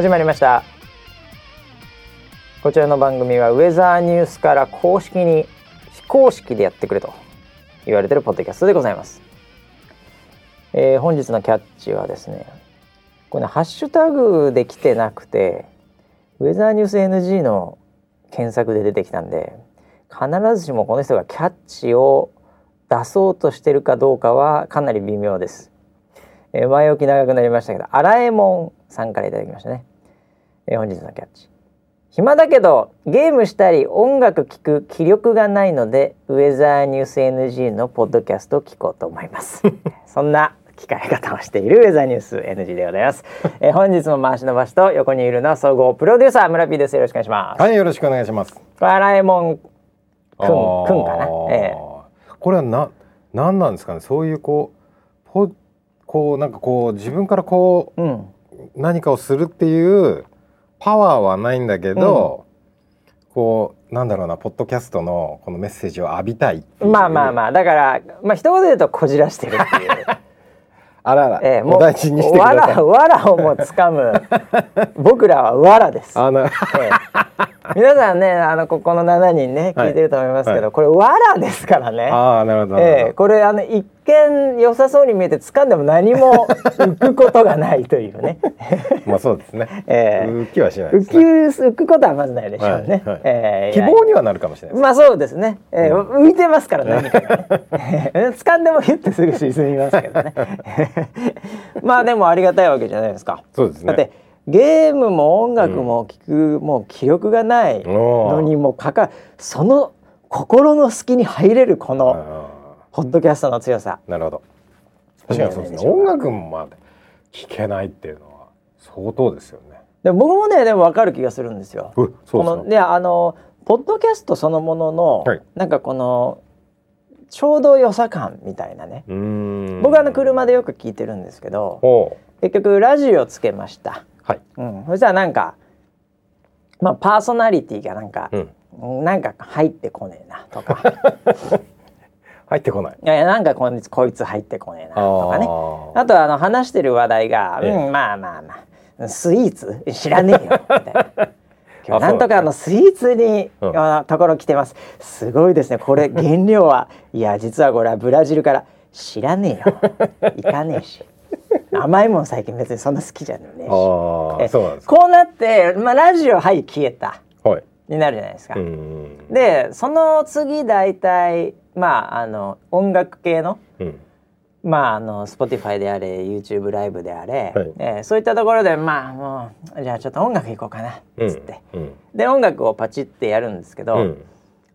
始まりました。こちらの番組はウェザーニュースから公式に非公式でやってくれと言われてるポッドキャストでございます、えー本日のキャッチはですねこれねハッシュタグで来てなくてウェザーニュース NG の検索で出てきたんで必ずしもこの人がキャッチを出そうとしてるかどうかはかなり微妙です、えー前置き長くなりましたけどアラえもんさんからいただきましたね、えー本日のキャッチ。暇だけどゲームしたり音楽聴く気力がないのでウェザーニュース NG のポッドキャストを聞こうと思います。そんな聞かれ方をしているウェザーニュース NG でございます、えー本日も回しの場所と横にいるのは総合プロデューサー村 P です。よろしくお願いします、はい、よろしくお願いします。これアラえもんくんくんかな？ええ。これはな、なんなんですかね？そういうこう、ポこうなんかこう自分からこうん。う何かをするっていうパワーはないんだけど、こうなんだろうな、ポッドキャストのこのメッセージを浴びたいっていう。まあまあまあだからまあ一言で言うとこじらしてるっていう あらら、ええお大事にしてくわださいら。わらをもつかむ 僕らはわらですあの、ええ皆さんねあのここの7人ねはい聞いてると思いますけど、はいこれわらですからね。ああ、なるほど。なるほどええこれあの一見良さそうに見えて掴んでも何も 浮くことがないというね。まあそうですね。ええ浮きはしないで浮き。浮くことはまずないでしょうね。はいはいええ希望にはなるかもしれないです。まあそうですね、えー浮いてますから何かがねえー掴んでもヒュッてすぐ沈みますけどね まあでもありがたいわけじゃないですか。そうですね。だってゲームも音楽も聞く、もう気力がないのにもかかその心の隙に入れるこのあポッドキャストの強さーなるほど。確かにそうですね。音楽もまあ聞けないっていうのは相当ですよね。で僕もねでも分かる気がするんですよ。うそうこのねあのポッドキャストそのものの、はいなんかこのちょうど良さ感みたいなね僕はあの車でよく聞いてるんですけど結局ラジオつけました、はい。うん、そしたらなんかまあパーソナリティがなんかう、ん。なんか入ってこねえなとか 入ってこない。いやいやなんかこいつこいつ入ってこねえなとかねああとあの話してる話題が、ええうん、まあまあまあスイーツ？知らねえよみたいな。今日あなんとかあのスイーツに、うんあところ来てます。すごいですね。これ原料は いや実はこれはブラジルから知らねえよ。行かねえし。甘いもん最近別にそんな好きじゃねえし。ああえそうなんですか。こうなって、まあ、ラジオはい消えたはい。になるじゃないですか。うーん。でその次大体まああの音楽系のうん。まああの Spotify であれ YouTube ライブであれ、はいえーそういったところでまあもうじゃあちょっと音楽行こうかなっうんつって、うん。で音楽をパチってやるんですけど、うん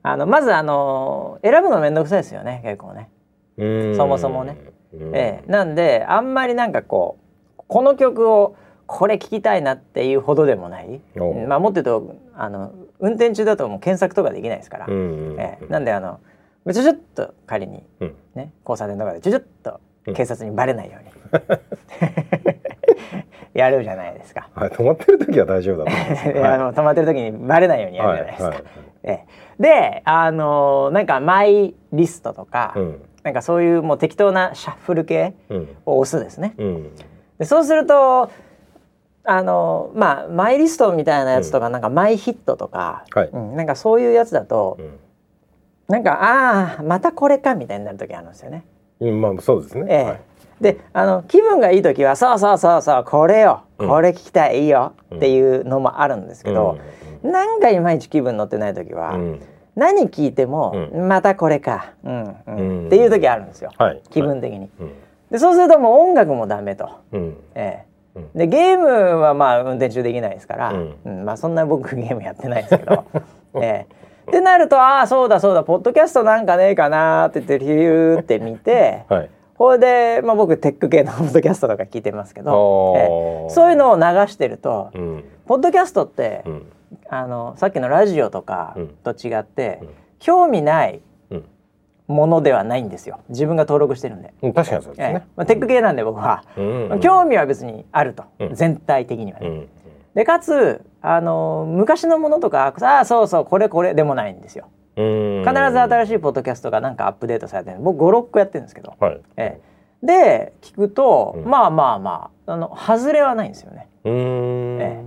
あのまずあの選ぶの面倒くさいですよね結構ね。うーんそもそもね。うんええなんであんまりなんかこうこの曲をこれ聴きたいなっていうほどでもない、まあもっと言うとあの運転中だともう検索とかできないですから、ええ。なんであのちょちょっと仮にうん。ね交差点とかでちょちょっと警察にバレないように、やるじゃないですか。はい。止まってる時は大丈夫だと思い あの止まってる時にバレないようにやるじゃないですか。はええ。であのなんかマイリストとか、うん。なんかそういうもう適当なシャッフル系うん。を押すですね。うん。でそうするとあのまあマイリストみたいなやつとか、なんかマイヒットとか、はい。うんなんかそういうやつだと、なんかああまたこれかみたいになる時あるんですよね。うん。まあそうですね。ええ。はい。であの気分がいい時はそうそうそうそうこれよ。うん。これ聞きたいいいよ。っていうのもあるんですけど、なんかいまいち気分乗ってない時は、うん。何聞いても、うまたこれか、うんうん。うん。っていう時あるんですよ、はい。気分的に。うん。でそうするともう音楽もダメと。うん。ええ。うんでゲームはまあ運転中できないですから、うん。うんまあそんな僕ゲームやってないですけど、ええ。ってなるとああそうだそうだポッドキャストなんかねえかなーって言ってヒューって見てはい。これで、まあ、僕テック系のポッドキャストとか聞いてますけど、ええ。そういうのを流してると、うん。ポッドキャストって、うん。あのさっきのラジオとかうん。と違って、うん。興味ないうんものではないんですよ。自分が登録してるんで。うん確かにそうですええ。ね。まあ、テック系なんで僕は、うん。うん興味は別にあると、うん。全体的にはね。うん。でかつあの昔のものとかああそうそうこれこれでもないんですよ。うん。必ず新しいポッドキャストがなんかアップデートされてる。僕56個やってるんですけど、はい。ええ。で聞くと、うん。まあまあまああの外れはないんですよね。え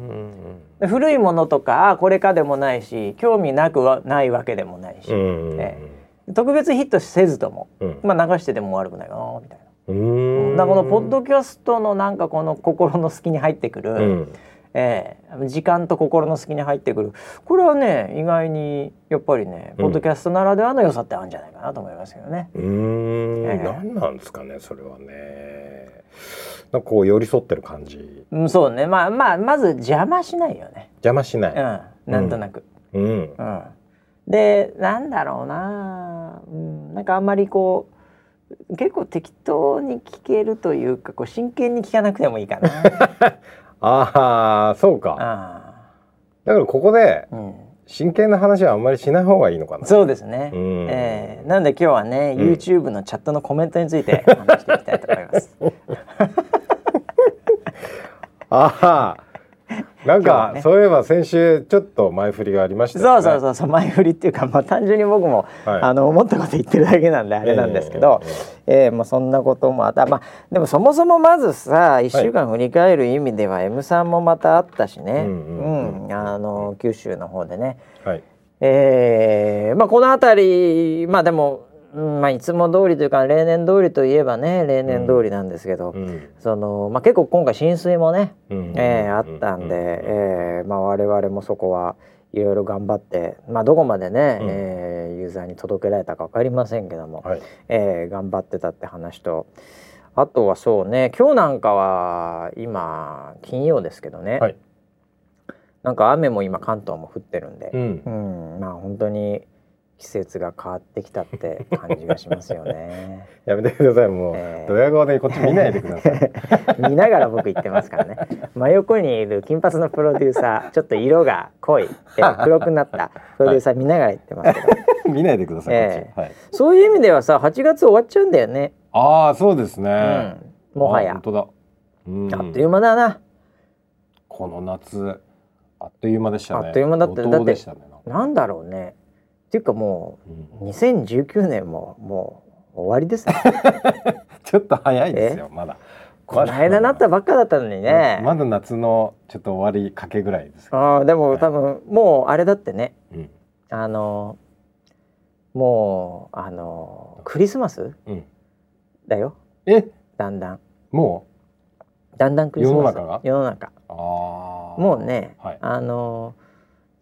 で古いものとかあこれかでもないし興味なくはないわけでもないし、うん。うんえ特別ヒットせずとも、うん。まあ流してても悪くないかなみたいな。うん。だこのポッドキャストのなんかこの心の隙に入ってくる、うん。ええ時間と心の隙に入ってくる。これはね意外にやっぱりね、うん。ポッドキャストならではの良さってあるんじゃないかなと思いますけどね。うーん、ええ。何なんですかねそれはね。なんかこう寄り添ってる感じ。うん、そうね。まあまあまず邪魔しないよね。邪魔しない、うん、なんとなく。うん。うんでなんだろうな、うん、なんかあんまりこう結構適当に聞けるというかこう真剣に聞かなくてもいいかな。ああそうか。あだからここでーうん。真剣な話はあんまりしない方がいいのかな。そうですね。うん。えー。なんで今日はね、うん。YouTube のチャットのコメントについて話していきたいと思います。ああなんか、ね。そういえば先週ちょっと前振りがありましたよね。そうそうそうそう前振りっていうかまあ単純に僕も、はい。あの思ったこと言ってるだけなんであれなんですけど、えーまあそんなこともあった。まあでもそもそもまずさ1週間振り返る意味では M さんもまたあったしね、うんあの九州の方でね、はい。えーまあこの辺りまあでも、うんまあいつも通りというか例年通りといえばね例年通りなんですけど、うん。そのまあ結構今回浸水もね、うん。えーあったんで、えーまあ、我々もそこはいろいろ頑張って、まあ、どこまでね、うん。えーユーザーに届けられたか分かりませんけども、はい。えー頑張ってたって話とあとはそうね今日なんかは今金曜ですけどね、はい。なんか雨も今関東も降ってるんで、うん。うんまあ本当に季節が変わってきたって感じがしますよね。やめてください。もう、えー。ドヤ顔でこっち見ないでください。見ながら僕言ってますからね。真横にいる金髪のプロデューサーちょっと色が濃い、えー 黒くなった。プロデューサー見ながら言ってますけど、見ないでください、えこっち。はい。そういう意味ではさ8月終わっちゃうんだよね、ああそうですね、うん、もはや。あ本当だ、うん、あっという間だな。この夏あっという間でしたね。あっという間だった。怒涛でしたねなんだろうねっていうかもうん。う2019年ももう終わりですね ちょっと早いですよまだ。この間なったばっかだったのにね、ままだ夏のちょっと終わりかけぐらいですあーでもはい。多分もうあれだってね。うん。あのもうあのクリスマスうん。だよ。え？だんだん。もだんだんクリスマス。世の中が？世の中。うああもうね、はい。あの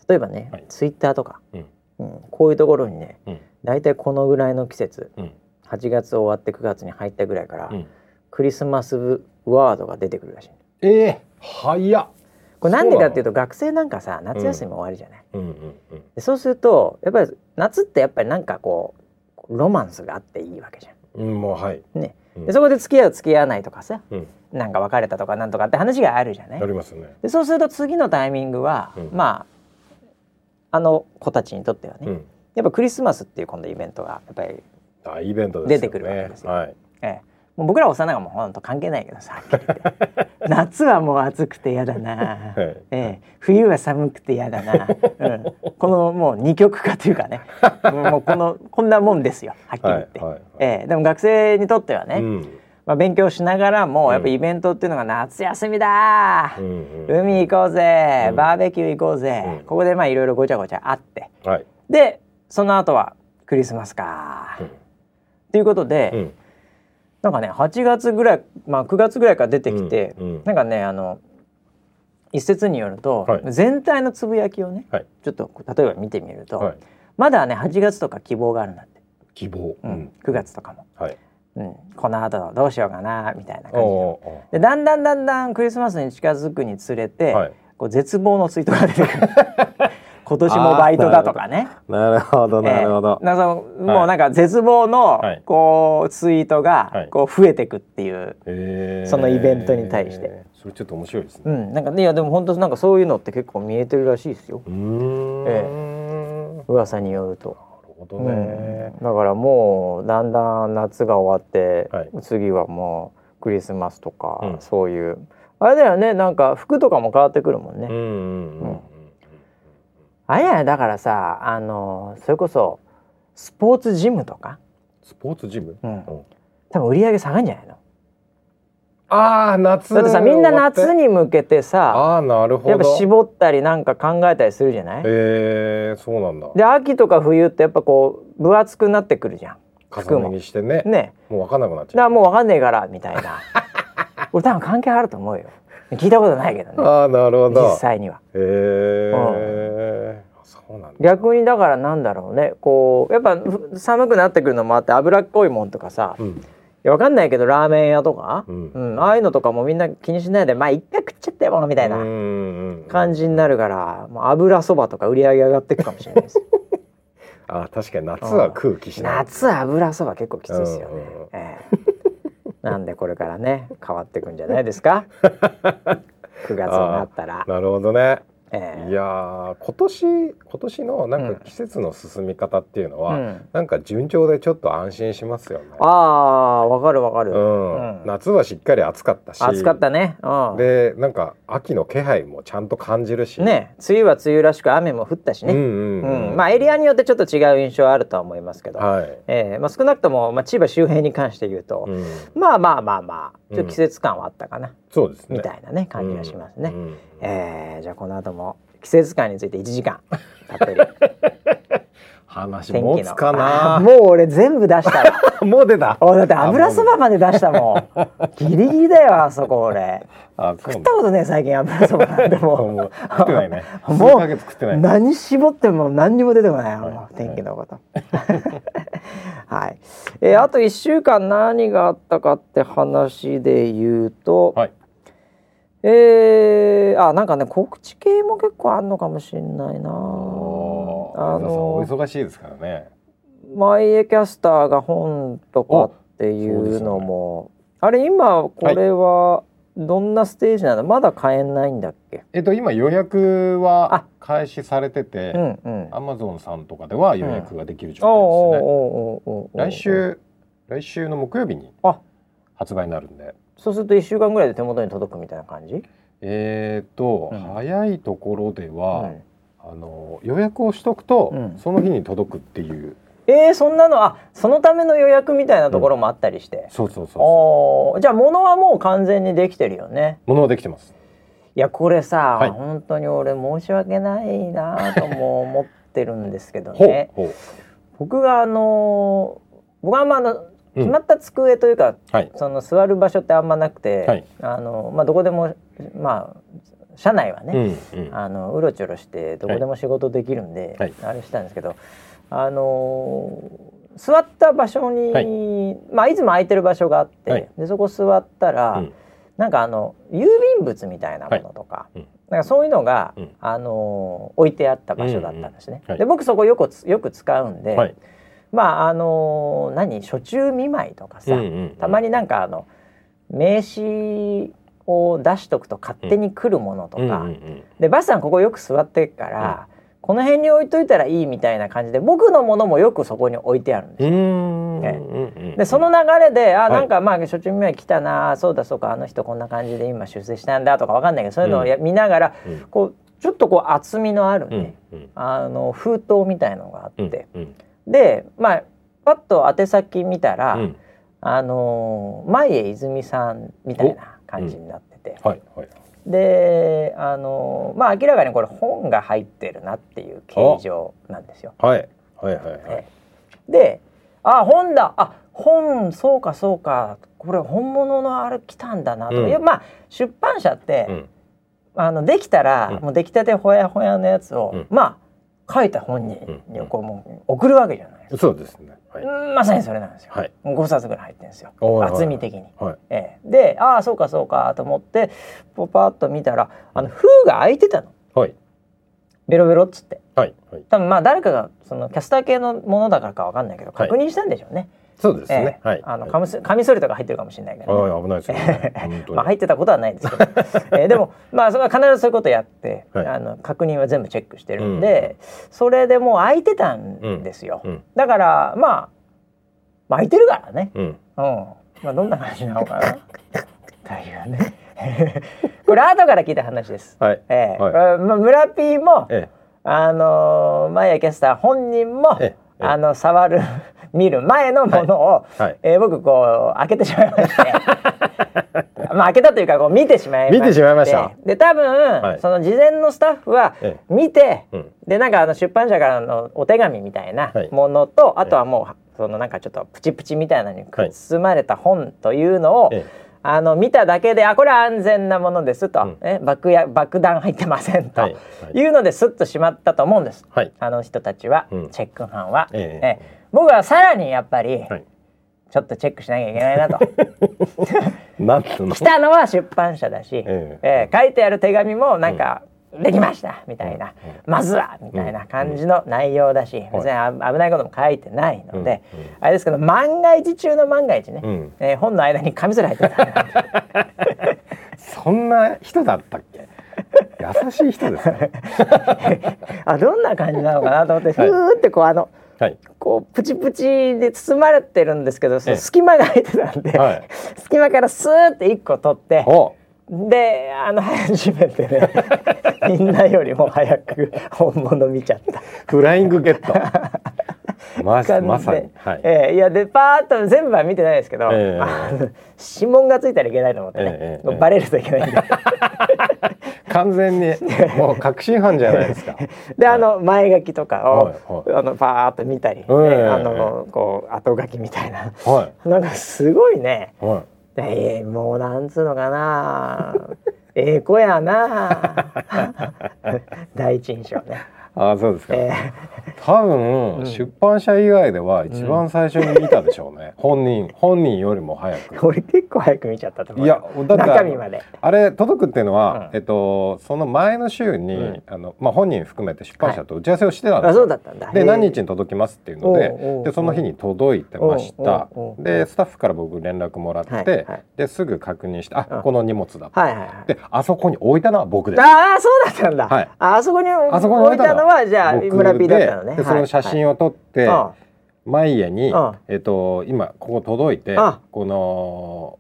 例えばね、はい。ツイッターとか、うんうん。こういうところにねうん。大体このぐらいの季節うん。8月終わって9月に入ったぐらいから、うん。クリスマスワードが出てくるらしい。えー、早っ。これなんでかっていうと学生なんかさ夏休み終わりじゃない、うん。うんうんでそうするとやっぱり夏ってやっぱりなんかこうロマンスがあっていいわけじゃうんもうはい。ん。ね、うん。でそこで付き合う付き合わないとかさうん。なんか別れたとかなんとかって話があるじゃない？ありますね。でそうすると次のタイミングは、うん。まああの子たちにとってはね、うん。やっぱクリスマスっていう今度イベントがやっぱり、大イベントね。出てくるわけですよ。はい。ええ、もう僕ら幼いがもうほんと関係ないけどさ はっきり言って。夏はもう暑くて嫌だな、はい。ええ、冬は寒くて嫌だな、うん、このもう二極化というかね。もうこのこんなもんですよはっきり言って、はいはいはい。ええ、でも学生にとってはね、うんまあ、勉強しながらもやっぱイベントっていうのが夏休みだ。う、んうん。海行こうぜ、うん。バーベキュー行こうぜ、うん。ここでまあいろいろごちゃごちゃあって。はい。でその後はクリスマスか、うん。ということで、うん。なんかね8月ぐらい、まあ、9月ぐらいから出てきて、うん。うん。なんかねあの一説によると、はい。全体のつぶやきをね、はい。ちょっと例えば見てみると、はい。まだね8月とか希望があるんだって、希望。うん。9月とかも、はいうん、この後どうしようかなみたいな感じでだんだんだんだんクリスマスに近づくにつれて、はい。こう絶望のツイートが出てくる。今年もバイトだとかね。なるほど。なるほどえーなんかそのもうなんか絶望のはい。こうツイートがはい。こう増えてくっていう、へー。そのイベントに対して。それちょっと面白いですね。うん、なんかねいやでも本当なんかそういうのって結構見えてるらしいですよ。うーん。え。噂によると、なるほどうねん、だからもうだんだん夏が終わって、はい。次はもうクリスマスとか、うん。そういう。あれだよねなんか服とかも変わってくるもんね、うんうんうんうんあれやだからさあのそれこそスポーツジムとか、スポーツジム？うん。うん。多分売り上げ下がるんじゃないの？ああ夏だってさみんな夏にに向けてさああなるほど。やっぱ絞ったりなんか考えたりするじゃない？えー、そうなんだ。で秋とか冬ってやっぱこう分厚くなってくるじゃん。服重ねも。着してね。ね。もう分かんなくなっだからちゃうもう分かんねえからみたいな。俺多分関係あると思うよ。聞いたことないけどね。ああなるほど。実際には。へえそうなんだ。逆にだからなんだろうね。こうやっぱふ寒くなってくるのもあって脂っこいもんとかさ、いうんやわかんないけどラーメン屋とか、ううん。んああいうのとかもみんな気にしないでまあ一回食っちゃったよみたいなな感じになるから、もう油そばとか売り上げ上がっていくかもしれないです あ確かに夏は空気しない。夏油そば結構きついですよね。うんうんうん、ええ。なんでこれからね変わっていくんじゃないですか？9月になったら、なるほどねええ。いやー今年今年のなんうん。か季節の進み方っていうのは、うん。なんか順調でちょっと安心しますよね。ああわかるわかる、うん。うん。夏はしっかり暑かったし。暑かったね、うん、でなんか秋の気配もちゃんと感じるし。ね梅雨は梅雨らしく雨も降ったしね、うんううん。んうん。まあエリアによってちょっと違う印象はあるとは思いますけど、はい、ええまあ、少なくとも、まあ、千葉周辺に関して言うと、うん、まあまあまあまあちょっと季節感はあったかな、そうですね。みたいなね感じがしますね。うん。うん。えーじゃあこの後も季節感について1時間たっぷり。話持つかな。あもう俺全部出したわ。もう出た。おだって油そばまで出したもん。ギリギリだよあそこ俺。食ったことね最近油そばなんても もう食ってないね。もう何絞っても何にも出てこない。よ、はい。天気のこと。はい。えーあと1週間何があったかって話で言うと、はいえーあなんかね告知系も結構あんのかもしれないな。あおー皆さんおの忙しいですからね。マイエキャスターが本とかっていうのも、あれ今これはどんなステージなの、まだ買えないんだっけ？えっと今予約は開始されてて。アマゾンさんとかでは予約ができる状態ですね、おう来週来週の木曜日にあ。発売になるんでそうすると1週間ぐらいで手元に届くみたいな感じ、えー、と、うん。早いところでは、うん。あの予約をしとくと、うん。その日に届くっていう。えー、そんなのあそのための予約みたいなところもあったりして、そうそうそうじゃあ物はもう完全にできてるよね。うものはできてます。いやこれさ、はい。本当に俺申し訳ないなとも思ってるんですけどね。僕があのー僕はまあ決まった机というか、はい。その座る場所ってあんまなくて、はい。あのまあどこでもまあ社内はね、うんうん。あのうろちょろしてどこでも仕事できるんで、はい。あれしたんですけど、あのー座った場所に、はい。い、まあいつも空いてる場所があって、はい。でそこ座ったら、うん。なんかあの郵便物みたいなものとか、はいうん。なんかそういうのが、うん。あのー置いてあった場所だったんですね。うんうん。はい。で僕そこよくつよく使うんで、はいまああのー何初中見舞いとかさ、うんうんうん。たまになんかあの名刺を出しとくと勝手に来るものとか、うんうんうん。でバスさんここよく座ってっから、この辺に置いといたらいいみたいな感じで僕のものもよくそこに置いてあるんですよ。うーんえうんうん。でその流れであい。なんかまあ初中見舞い来たなそうだそうかあの人こんな感じで今出世したんだとかわかんないけどそういうのをや、見ながらうん。こうちょっとこう厚みのあるうね、んうん。あの封筒みたいのがあって、うんでまあパッと宛先見たら、うん。あのー前江泉さんみたいな感じになってて、はいはい。であのーまあ明らかにこれ本が入ってるなっていう形状なんですよ。はいはいはいはい。ええ。であ本だ。あ本そうかそうか。これ本物のあれ来たんだなと、うん。いやまあ出版社って、うん。あのできたら、うん。もう出来たてほやほやのやつを、うん。まあ書いた本人にうん。こうもう送るわけじゃないですか、そうですね。まさにそれなんですよ。はい。5冊ぐらい入ってるんですよ。厚み的に。はい。ええ、でああそうかそうかと思ってポパッと見たらあの封が開いてたの。はい。ベロベロっつって。はい。はい。多分まあ誰かがそのキャスター系のものだからかわかんないけどはい。確認したんでしょうね。そうですえねはい。えあのカミソカミソリとか入ってるかもしれないけど、ね。はい危ないですよね。まあ入ってたことはないですけど、えーでもまあそれは必ずそういうことやって、はい。あの確認は全部チェックしてるんで、それでもう開いてたんですよ。うん。だからまあまあ開いてるからね。うん。うん。まあどんな感じなのかな。というね。これ後から聞いた話です。はい。ええ。はい。まあ村 P も、えあのー、マイヤキャスター本人も、え。ええ。あの触る見る前のものを、はい。えー僕こう開けてしまいまして。まあ開けたというかこう見てしまいまして。見てしまいました。で多分、い。その事前のスタッフはえ見て、うん。でなんかあの出版社からのお手紙みたいなはい。ものと、あとはもうそのなんかちょっとプチプチみたいなのに包まれた本というのを、ええあの見ただけであこれは安全なものですと、うん。え爆や爆弾入ってませんと、はい。はい。いうのでスッとしまったと思うんです、はい。あの人たちは、うん。チェック班は、ええ。ええ僕はさらにやっぱり、はい。ちょっとチェックしなきゃいけないなと。なんの来たのは出版社だし、ええ。え書いてある手紙もなんか、できましたみたいな、うん。まずはみたいな感じの内容だし、別にあ危ないことも書いてないので、うん。うん。あれですけど万が一中の万が一ね、うん。えー本の間に紙すら入ってた そんな人だったっけ？優しい人ですね。あどんな感じなのかなと思って、はい。ふーってこうあのはいこうプチプチで包まれてるんですけど隙間が入ってたんで、はい。隙間からスーって一個取っておであの始めてね みんなよりも早く本物見ちゃった。フライングゲット まさに。はい、ええ。いやでパーッと全部は見てないですけど、ええ。あの指紋がついたらいけないと思ってね、ええええバレるといけないんで。完全にもう確信犯じゃないですか。であの前書きとかを、はいはい。あのパーッと見たり、ええあのこう後書きみたいな。は なんかすごいね。いはい。ええもうなんつうのかな。ええ子やな。第一印象ね、ああそうですか、え多分、うん。出版社以外では一番最初に見たでしょうね、本人本人よりも早えく。俺結構早く見ちゃったと思う。いやだって中身まで。あれ届くっていうのは、うん。えっとその前の週に、うん。あのまあ本人含めて出版社と打ち合わせをしてたんであすよ、そうだったんだ。で何日に届きますっていうのででその日に届いてました。でスタッフから僕連絡もらって、はい。はい。ですぐ確認してあ、うん。この荷物だはいはいはい。であそこに置いたのは僕です。ああそうだったんだ。はい。ああそこにあそこに置いたのはじゃあ僕村 P だったのね。ででその写真をを撮って、前家に、うん。えっと今ここ届いてあこの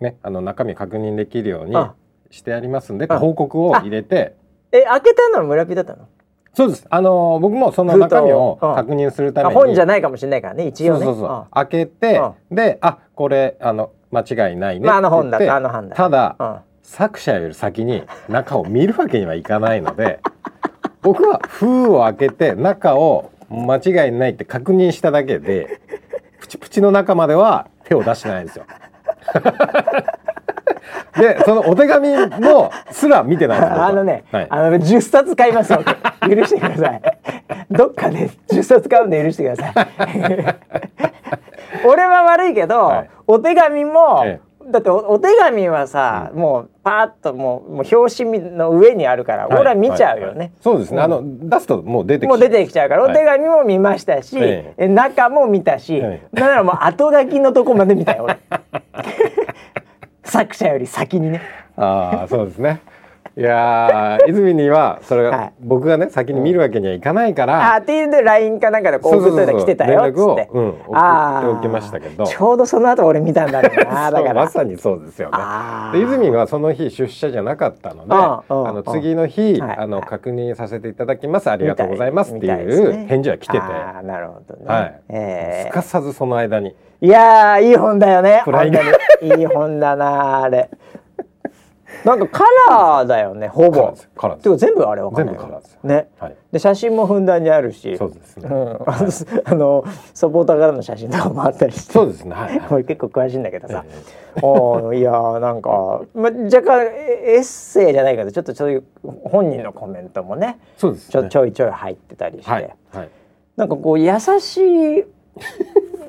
ねあの中身確認できるようにあしてありますんであ報告を入れて。え開けたのは村 P だったの？そうです。あの僕もその中身を確認するために。あ本じゃないかもしれないからね一応ね。そうそうそう。あ開けてであこれあの間違いないねまああの本だあの本だ。ただうん。作者より先に中を見るわけにはいかないので僕は封を開けて中を間違いないって確認しただけでプチプチの中までは手を出してないんですよ。でそのお手紙もすら見てないんです僕は あのね、はい、あの10冊買いますよ。許してください。どっかで10冊買うんで許してください。俺は悪いけど、はいお手紙も、えだっておお手紙はさ、もうパーッともうもう表紙の上にあるから、はい。俺は見ちゃうよね。はいはいそうですね、あの出すともう出てきもう出てきちゃうから、はい。お手紙も見ましたし、ええ。中も見たし、えだからもう後書きのとこまで見たよ俺。作者より先にね。ああそうですねいやー泉にはそれが、はい。僕がね先に見るわけにはいかないから、あっていうで LINE かなんかでこう送っといたら来てたよって、連絡をうん送っておきましたけど。ちょうどその後俺見たんだろうな だから。まさにそうですよね。で泉がその日出社じゃなかったのであの次の日、はい。あの確認させていただきますありがとうございますっていう返事が来てて、あーなるほどね、はい。えすかさずその間に。ーいやーいい本だよね。いい本だなあれなんかカラーだよねほぼ。カラーです。全部あれわかんない。全部カラーですよ。ね。はい。で写真もふんだんにあるし。そうですね、うん、あのあのサポーターからの写真とかもあったりして。そうですね。はい、は い俺結構詳しいんだけどさ、えおーいやーなんか、ま、若干エエッセイじゃないけどちょっとそういう本人のコメントもね。そうですね。ちょちょいちょい入ってたりして、はい。はい。なんかこう優しい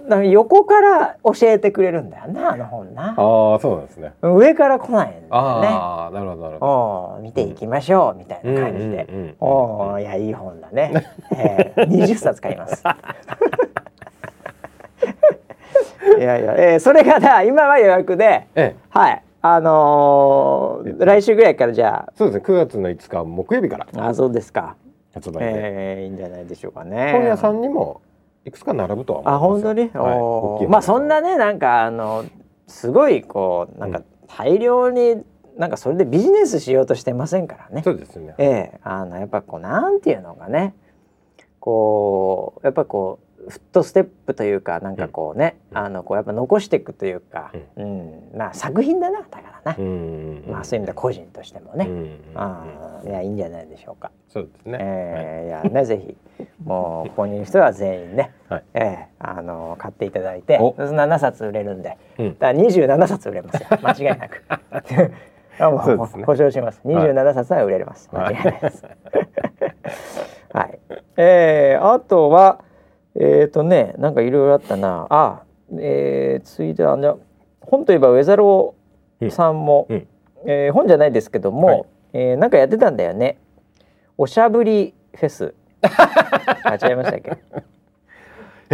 か横から教えてくれるんだよなあの本な。ああそうなんですね。上から来ないんだよね。ああなるほどなるほど。おー見ていきましょうみたいな感じで、うんうんうんおーいやいい本だね、えー、20冊買います。いやいや、えー、それがな今は予約でええ。はい。あのー、来週ぐらいからじゃそうですね9月の5日木曜日から。ああそうですか、発売で、えー、いいんじゃないでしょうかね。本屋さんにもいくつか並ぶとは思いますあ本当に、はい。まあそんなねなんかあのすごいこうなんか大量になんかそれでビジネスしようとしてませんからね。そうですね。ええ。あのやっぱこうなんていうのかね。こうやっぱこうフットステップというかなんかこうね、あのこうやっぱ残していくというか、うん。まあ作品だなだからな、うんまあそういう意味では個人としてもね、うんああいやいいんじゃないでしょうか。そうですね。えーい。やねぜひもうここにいる人は全員ね、はい。えーあの買っていただいてお。7冊売れるんで、うん。だから27冊売れますよ。間違いなく。あもうそうね。保証します。27冊は売れます、はい間違いないです。はい。えー、あとはえっ、ー、とねなんかいろいろあったな。あえー、ついではね本といえばウェザローさんも、うんえー本じゃないですけども、はい。えーなんかやってたんだよね。おしゃぶりフェス。あ違いましたっけ？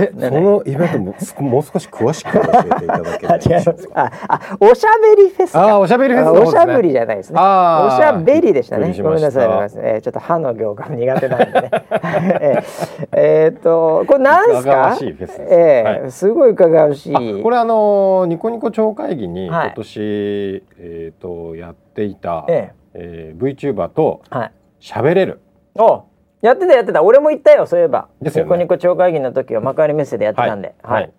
え、ねそのイベントもすもう少し詳しく教えていただけあない？で違いしょうか。ますああおしゃべりフェスかあー、おしゃべりフェスおしゃぶりじゃないですね。おしゃべりでしたね。しましたごめんなさい、ごめんなさい。えーちょっと歯の行が苦手なんでね。えっと、これなんすか？しいフェスですねえーはいすごい伺うし。あこれあのニコニコ超会議にはい今年、えっ、とやっていた、ええー、VTuber とえはい。喋れる。お、やってたやってた。俺も行ったよ、そういえば。ですよねニコニコ超会議の時は幕張メッセでやってたんで。はい。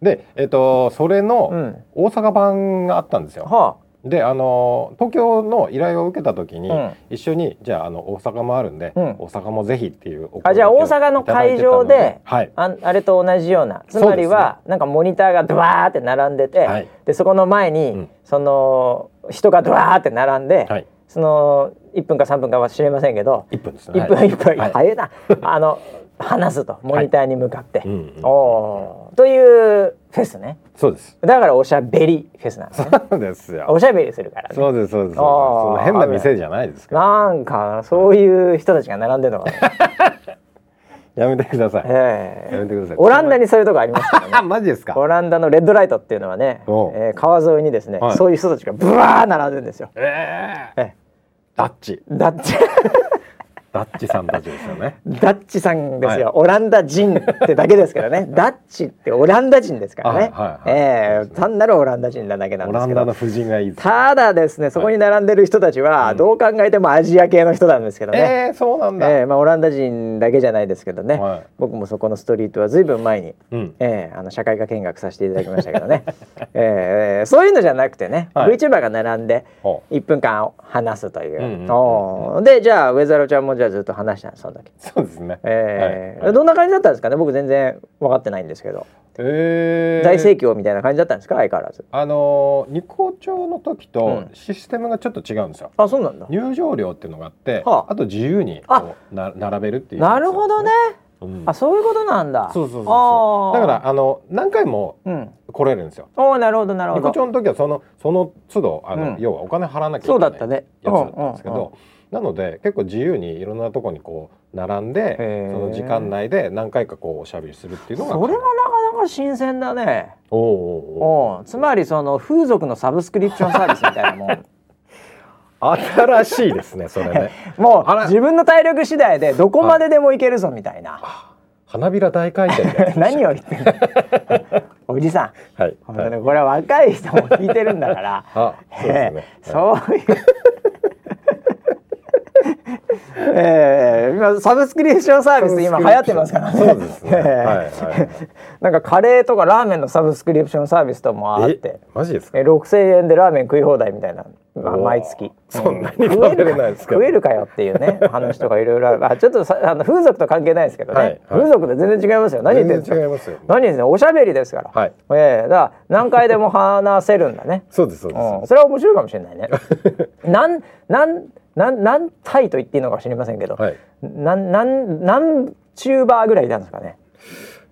で、えっ、とそれうのん。大阪版があったんですよ。はで、あの東京の依頼を受けた時に、うん一緒にじゃああの大阪もあるんで、うん大阪もぜひっていうお声あじゃあ大阪の会場ではい。あ。ああれと同じような。つまりは、なんかモニターがドワーって並んでて、はいでそこの前に、うんその人がドワーって並んで。はい。その1分か3分かは知れませんけど一分ですね。1分はい。1分、はい。早いな。あの話すとモニターに向かって、うんうんおー。というフェスね。そうです。だからおしゃべりフェスなんですね。そうですよ。おしゃべりするからね。そうですそうです。そ変な店じゃないです。なんかそういう人たちが並んでるのかな、やめてください。ええ。やめてください。オランダにそういうとこありますからね。あ マジですか？オランダのレッドライトっていうのはね、えー川沿いにですね、はい。そういう人たちがブワー並んでるんですよ。えええダッチ。ダッチ。ダッチさんたちですよね。ダッチさんですよ、はいオランダ人ってだけですけどね。ダッチってオランダ人ですからね、はいはいはい。ええ単なるオランダ人なだけなんオですけど。ランダの夫人がいい。ただですねそこに並んでる人たちはどう考えてもアジア系の人なんですけどね、ええそうなんだ。ええまあ、オランダ人だけじゃないですけどね、はい。僕もそこのストリートはずいぶん前に、うん。ええあの社会科見学させていただきましたけどね、ええそういうのじゃなくてね、はい。VTuber が並んでほ1分間話すという、うんうんうんおー。でじゃあウェザロちゃんもじゃあずっと話したんですその時。そうですね。えーはい。はい。どんな感じだったんですか？ね僕全然分かってないんですけど、ええ大盛況みたいな感じだったんですか？相変わらず。あのーニコ町の時とうん。システムがちょっと違うんですよ。あそうなんだ。入場料っていうのがあって、はあ。あと自由にあこうな並べるっていう、なるほどね、うん。あそういうことなんだ。そうそうそう。だからあの何回もうん。来れるんですよ。おーなるほどなるほニコど町の時はそのその都度あの、うん。要はお金払わなきゃいけないそうだったねやつだったんですけど、うんうんうんなので結構自由にいろんなとこにこう並んでその時間内で何回かこうおしゃべりするっていうのがそれはなかなか新鮮だね。おうおつまりその風俗のサブスクリプションサービスみたいなもん。新しいですねそれね。もう自分の体力次第でどこまででも行けるぞみたいな、花びら大回転。何を言ってんの？おじさん。はい、はねこれは若い人も聞いてるんだから。あそうですね、ええ。そういうええ今サブスクリプションサービス今流行ってますからね。そうですね。ええはいはい。なんかカレーとかラーメンのサブスクリプションサービスともあって。え、マジですか？え六千円でラーメン食い放題みたいな、まあ、毎月。そんなに食べれないですけど食えるかよっていうね話とかいろいろある。あちょっとさ あの風俗と関係ないですけどね、はいはい。風俗と全然違いますよ。何言ってんですか？全然違いますよ。何言ってんのおしゃべりですから、はい。ええだから何回でも話せるんだね。そうですそうです、うん、それは面白いかもしれないね。なんなんなん何体と言っていいのか知りませんけど、はいなんなん何チューバーぐらいいたんですかね。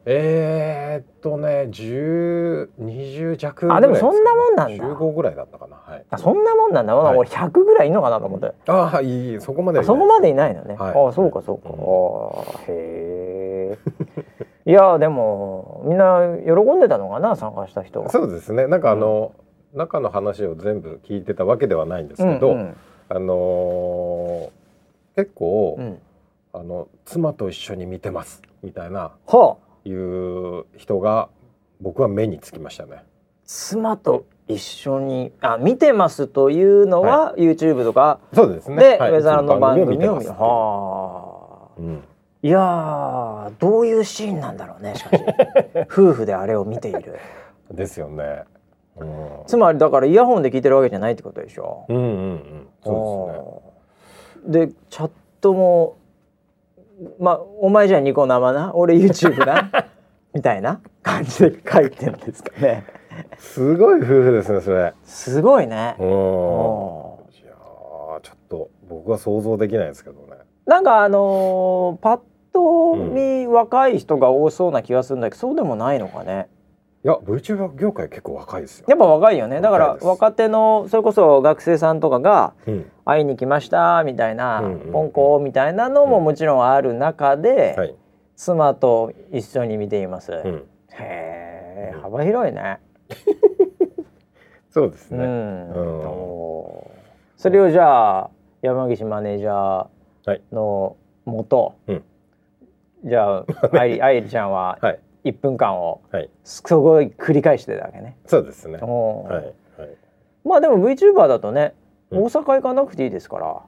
えー、っとね十二十弱ぐらいあでもそんなもんなんだ十五ぐらいだったかなはいあそんなもんなんだ。はい俺100ぐらいいんのかなと思って。ああいいいいそこまではいないあそこまでいないのね。はいあそうかそうか。あへえ。いやでもみんな喜んでたのかな参加した人は。そうですねなんかあの、中の話を全部聞いてたわけではないんですけど、うんうんあのー結構、うん。あの妻と一緒に見てますみたいなはあ。いう人が僕は目につきましたね。妻と一緒にあ見てますというのは、YouTube とか？そうですね。で、はい。ウェザーの番組を見てます。はあ。うん。いやーどういうシーンなんだろうねしかし。夫婦であれを見ている。ですよね。うん、つまりだからイヤホンで聞いてるわけじゃないってことでしょ？うんうんうん。そうでチャットもまあお前じゃあニコ生な？俺 YouTube な？みたいな感じで書いてるんですかねですね。すごい夫婦ですねそれ。すごいねうん。いやちょっと僕は想像できないですけどね。なんかあのーパッと見若い人が多そうな気がするんだけど、そうでもないのかねいや VTuber 業界結構若いですよ。やっぱ若いよね。だから若手のそれこそ学生さんとかがうん。会いに来ましたみたいな、ポンコみたいなのももちろんある中で、はい。妻と一緒に見ています、うん。へえ幅広いね。う そうですね。ん、うん。それをじゃあ山岸マネージャはいーのもと、うん。じゃあ愛理愛理ちゃんははい1分間をはい。すごい繰り返してたわけね、そうですね。はいはい。まあでも VTuber だとね、うん大阪行かなくていいですから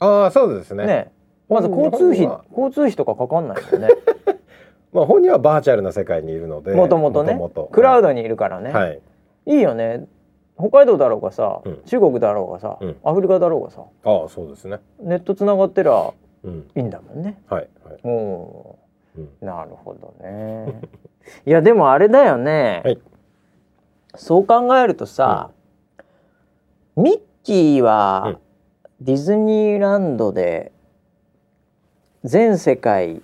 ああそうですね。ねまず交通費交通費とかかかんないよね まあ本人はバーチャルな世界にいるので。もともとねクラウドにいるからね、はい。いいよね北海道だろうがさ、うん中国だろうがさ、うんアフリカだろうがさああそうですね。ネットつながってりゃうん。いいんだもんね。はいはい。おなるほどね。いやでもあれだよね、はいそう考えるとさ、ミッキーはディズニーランドで全世界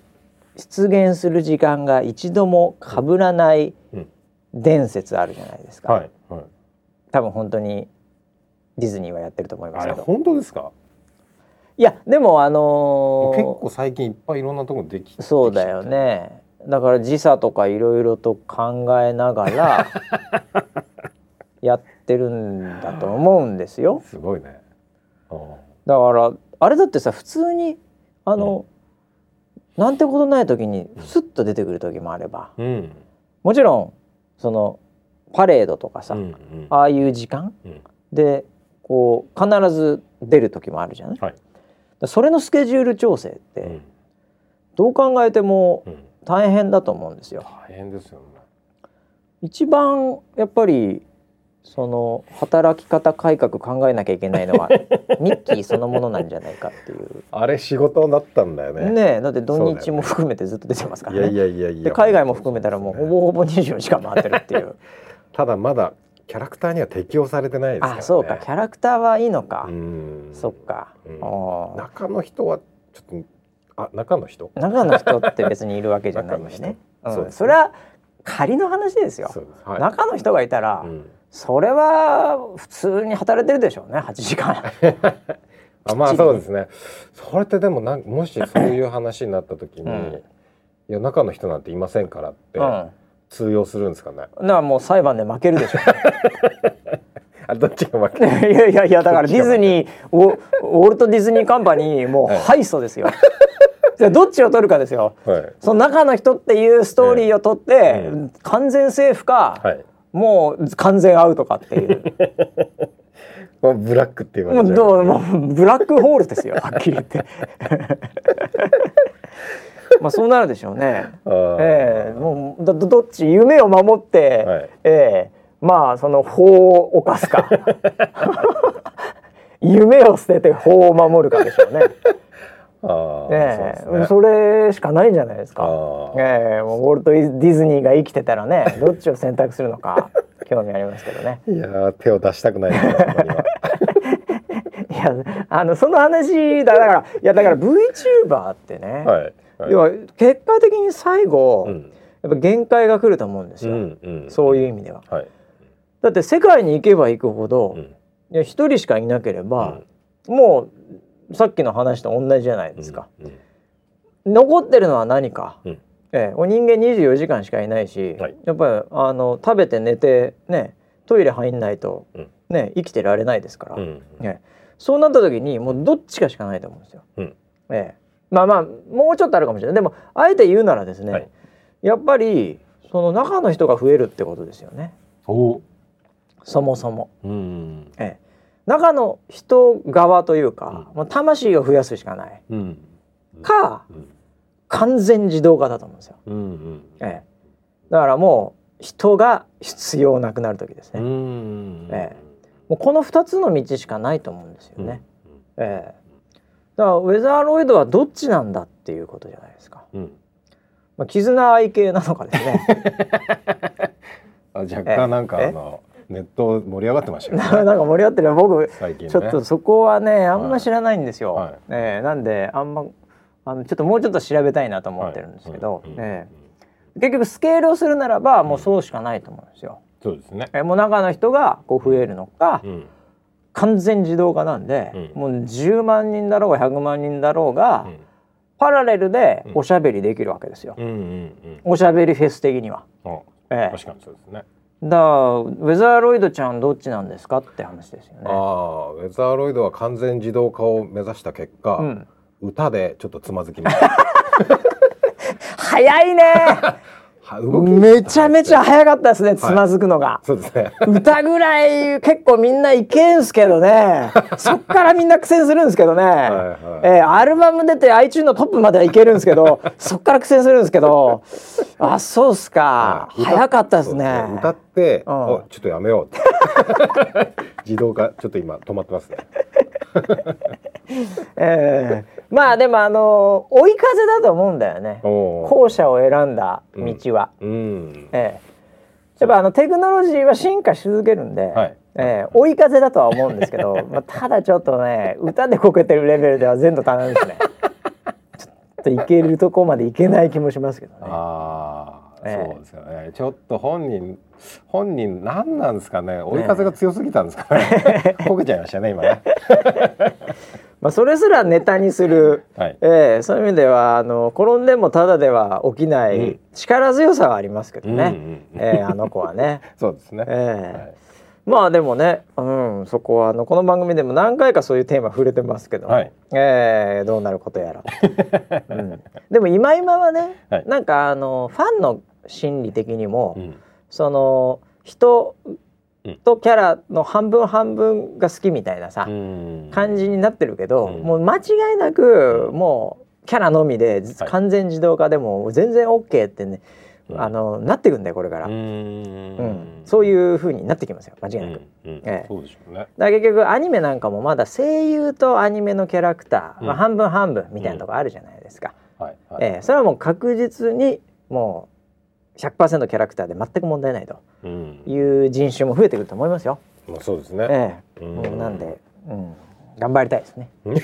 出現する時間が一度も被らないうん伝説あるじゃないですか。はいはい。多分本当にディズニーはやってると思いますけど。本当ですか？いやでもあのー結構最近いっぱいいろんなとこできそうだよ。ね。だから時差とかいろいろと考えながら やってるんだと思うんですよ。すごいね。だからあれだってさ普通にあの、なんてことない時にスッと出てくる時もあればうん。もちろんそのパレードとかさ、うんうん。ああいう時間うんでこう必ず出る時もあるじゃない、はいそれのスケジュール調整ってうんどう考えてもうん。大変だと思うんですよ。大変ですよね。一番やっぱりその働き方改革考えなきゃいけないのは ミッキーそのものなんじゃないかっていう。あれ仕事だったんだよね。ねえだって土日も含めてずっと出てますからね。いやいやいやいや。で海外も含めたらもうほぼほぼ24時間回ってるっていう。ただまだキャラクターには適用されてないですからね。あそうかキャラクターはいいのか。うん。そっか。うん中の人はちょっとあ中の人？中の人って別にいるわけじゃないよ中ね。うですねうんそれは仮の話ですよ。はい。中の人がいたら、うんそれは普通に働いてるでしょうね8時間。あまあそうですね。それってでもなんもしそういう話になった時に、うんいや中の人なんていませんからってうん。通用するんですかね？だからもう裁判で負けるでしょ あどっちが負け？いやいやいやだからディズニーウォルト・ディズニーカンパニーもう はい敗訴ですよ。じゃあどっちを取るかですよ。はいその中の人っていうストーリーを取って、ええ完全セーフか、はい。もう完全アウトかっていう。もうブラックって言わもれちゃう。うどうもうブラックホールですよはっきり言って。まあそうなるでしょうね。ええ。もうどどどっち夢を守って、はい。ええ。まあその法を犯すか。夢を捨てて法を守るかでしょうね。あーええ。そね。それしかないんじゃないですか。ええ。もうウォルト・ディズニーが生きてたらねどっちを選択するのか興味ありますけどね。いやー手を出したくないですねあんまりは。いやあのその話だだからいやだから VTuber ってね、はい。はい。要は結果的に最後、うん。やっぱ限界が来ると思うんですよ、うんうん。そういう意味では。はい。だって世界に行けば行くほど、うん。人しかいなければ、もうさっきの話と同じじゃないですか。うん残ってるのは何か、うん。ええ、お人間24時間しかいないし、はい。やっぱりあの食べて寝てねトイレ入んないと、うん。ね生きてられないですから、うん。ええ、そうなった時にもうどっちかしかないと思うんですよ。うん。ええ、まあまあもうちょっとあるかもしれない。でもあえて言うならですね、はい。やっぱりその中の人が増えるってことですよね。お。そもそも。うん。ええ、中の人側というか、もう魂を増やすしかない。うん。かうん。完全自動化だと思うんですよ。うんうんええ、だからもう人が必要なくなる時ですね。うんえもうこの2つの道しかないと思うんですよね。ええ、だからウェザーロイドはどっちなんだっていうことじゃないですか。うん。まあ、絆愛系なのかですね。あ若干なんかえあのネット盛り上がってました なんか盛り上がってる。僕ね。ちょっとそこはねあんま知らないんですよ。はい。ええ。なんであんまあのちょっともうちょっと調べたいなと思ってるんですけど、はええ。結局スケールをするならばもうそうしかないと思うんですよ。そうですね。えもう中の人がこう増えるのか、うん。完全自動化なんで、うん。もう10万人だろうが100万人だろうが、うん。パラレルでうん。おしゃべりできるわけですよ。うんうんおしゃべりフェス的には。ええ。確かにそうですね。だからウェザーロイドちゃんどっちなんですかって話ですよね。ああウェザーロイドは完全自動化を目指した結果、うん、歌でちょっとつまずきました 早いねめちゃめちゃ早かったですねつまずくのが、そうですね。歌ぐらい結構みんないけんすけどね。そっからみんな苦戦するんですけどね、はいえーアルバム出て iTunes のトップまではいけるんですけど そっから苦戦するんですけど。あそうっすか、はい。早かったですね。歌って、ちょっとやめようって。自動化ちょっと今止まってますね。えーまあでもあの追い風だと思うんだよね。後者を選んだ道は、うん。ええ。やっぱあのテクノロジーは進化し続けるんで、はい。ええ追い風だとは思うんですけど、まあ、ただちょっとね歌でこけてるレベルでは全土足らんですね。ちょっといけるとこまでいけない気もしますけどね。ああ、ええ。そうですよね。ちょっと本人本人何なんですかね。追い風が強すぎたんですかね。こけちゃいましたね今ねまあ、それすらネタにする、はい。ええそういう意味ではあの転んでもただでは起きなういん。力強さはありますけどね、うんええあの子はね。そうですね、ええ。はい。まあでもね、うん、そこはあのこの番組でも何回かそういうテーマ触れてますけど、はい。えーどうなることやら、うん、でも今今はね、はい。なんかあのファンの心理的にも、うん。その人うんとキャラの半分半分が好きみたいなさ、うん。感じになってるけど、うん。もう間違いなく、もうキャラのみではい。完全自動化でも全然 OK ってね、うん。あのなってくんだよこれから、ううん。んそういう風になってきますよ間違いなく。ええ。そうでしょうね。だ結局アニメなんかもまだ声優とアニメのキャラクター、まあ、うん半分半分みたいなとこあるじゃないですか、はい。はい、ええ。それはもう確実にもう100%キャラクターで全く問題ないとうん。いう人種も増えてくると思いますよ、まあそうですね、ええ。うん。なんで、うん、頑張りたいですね。うん、え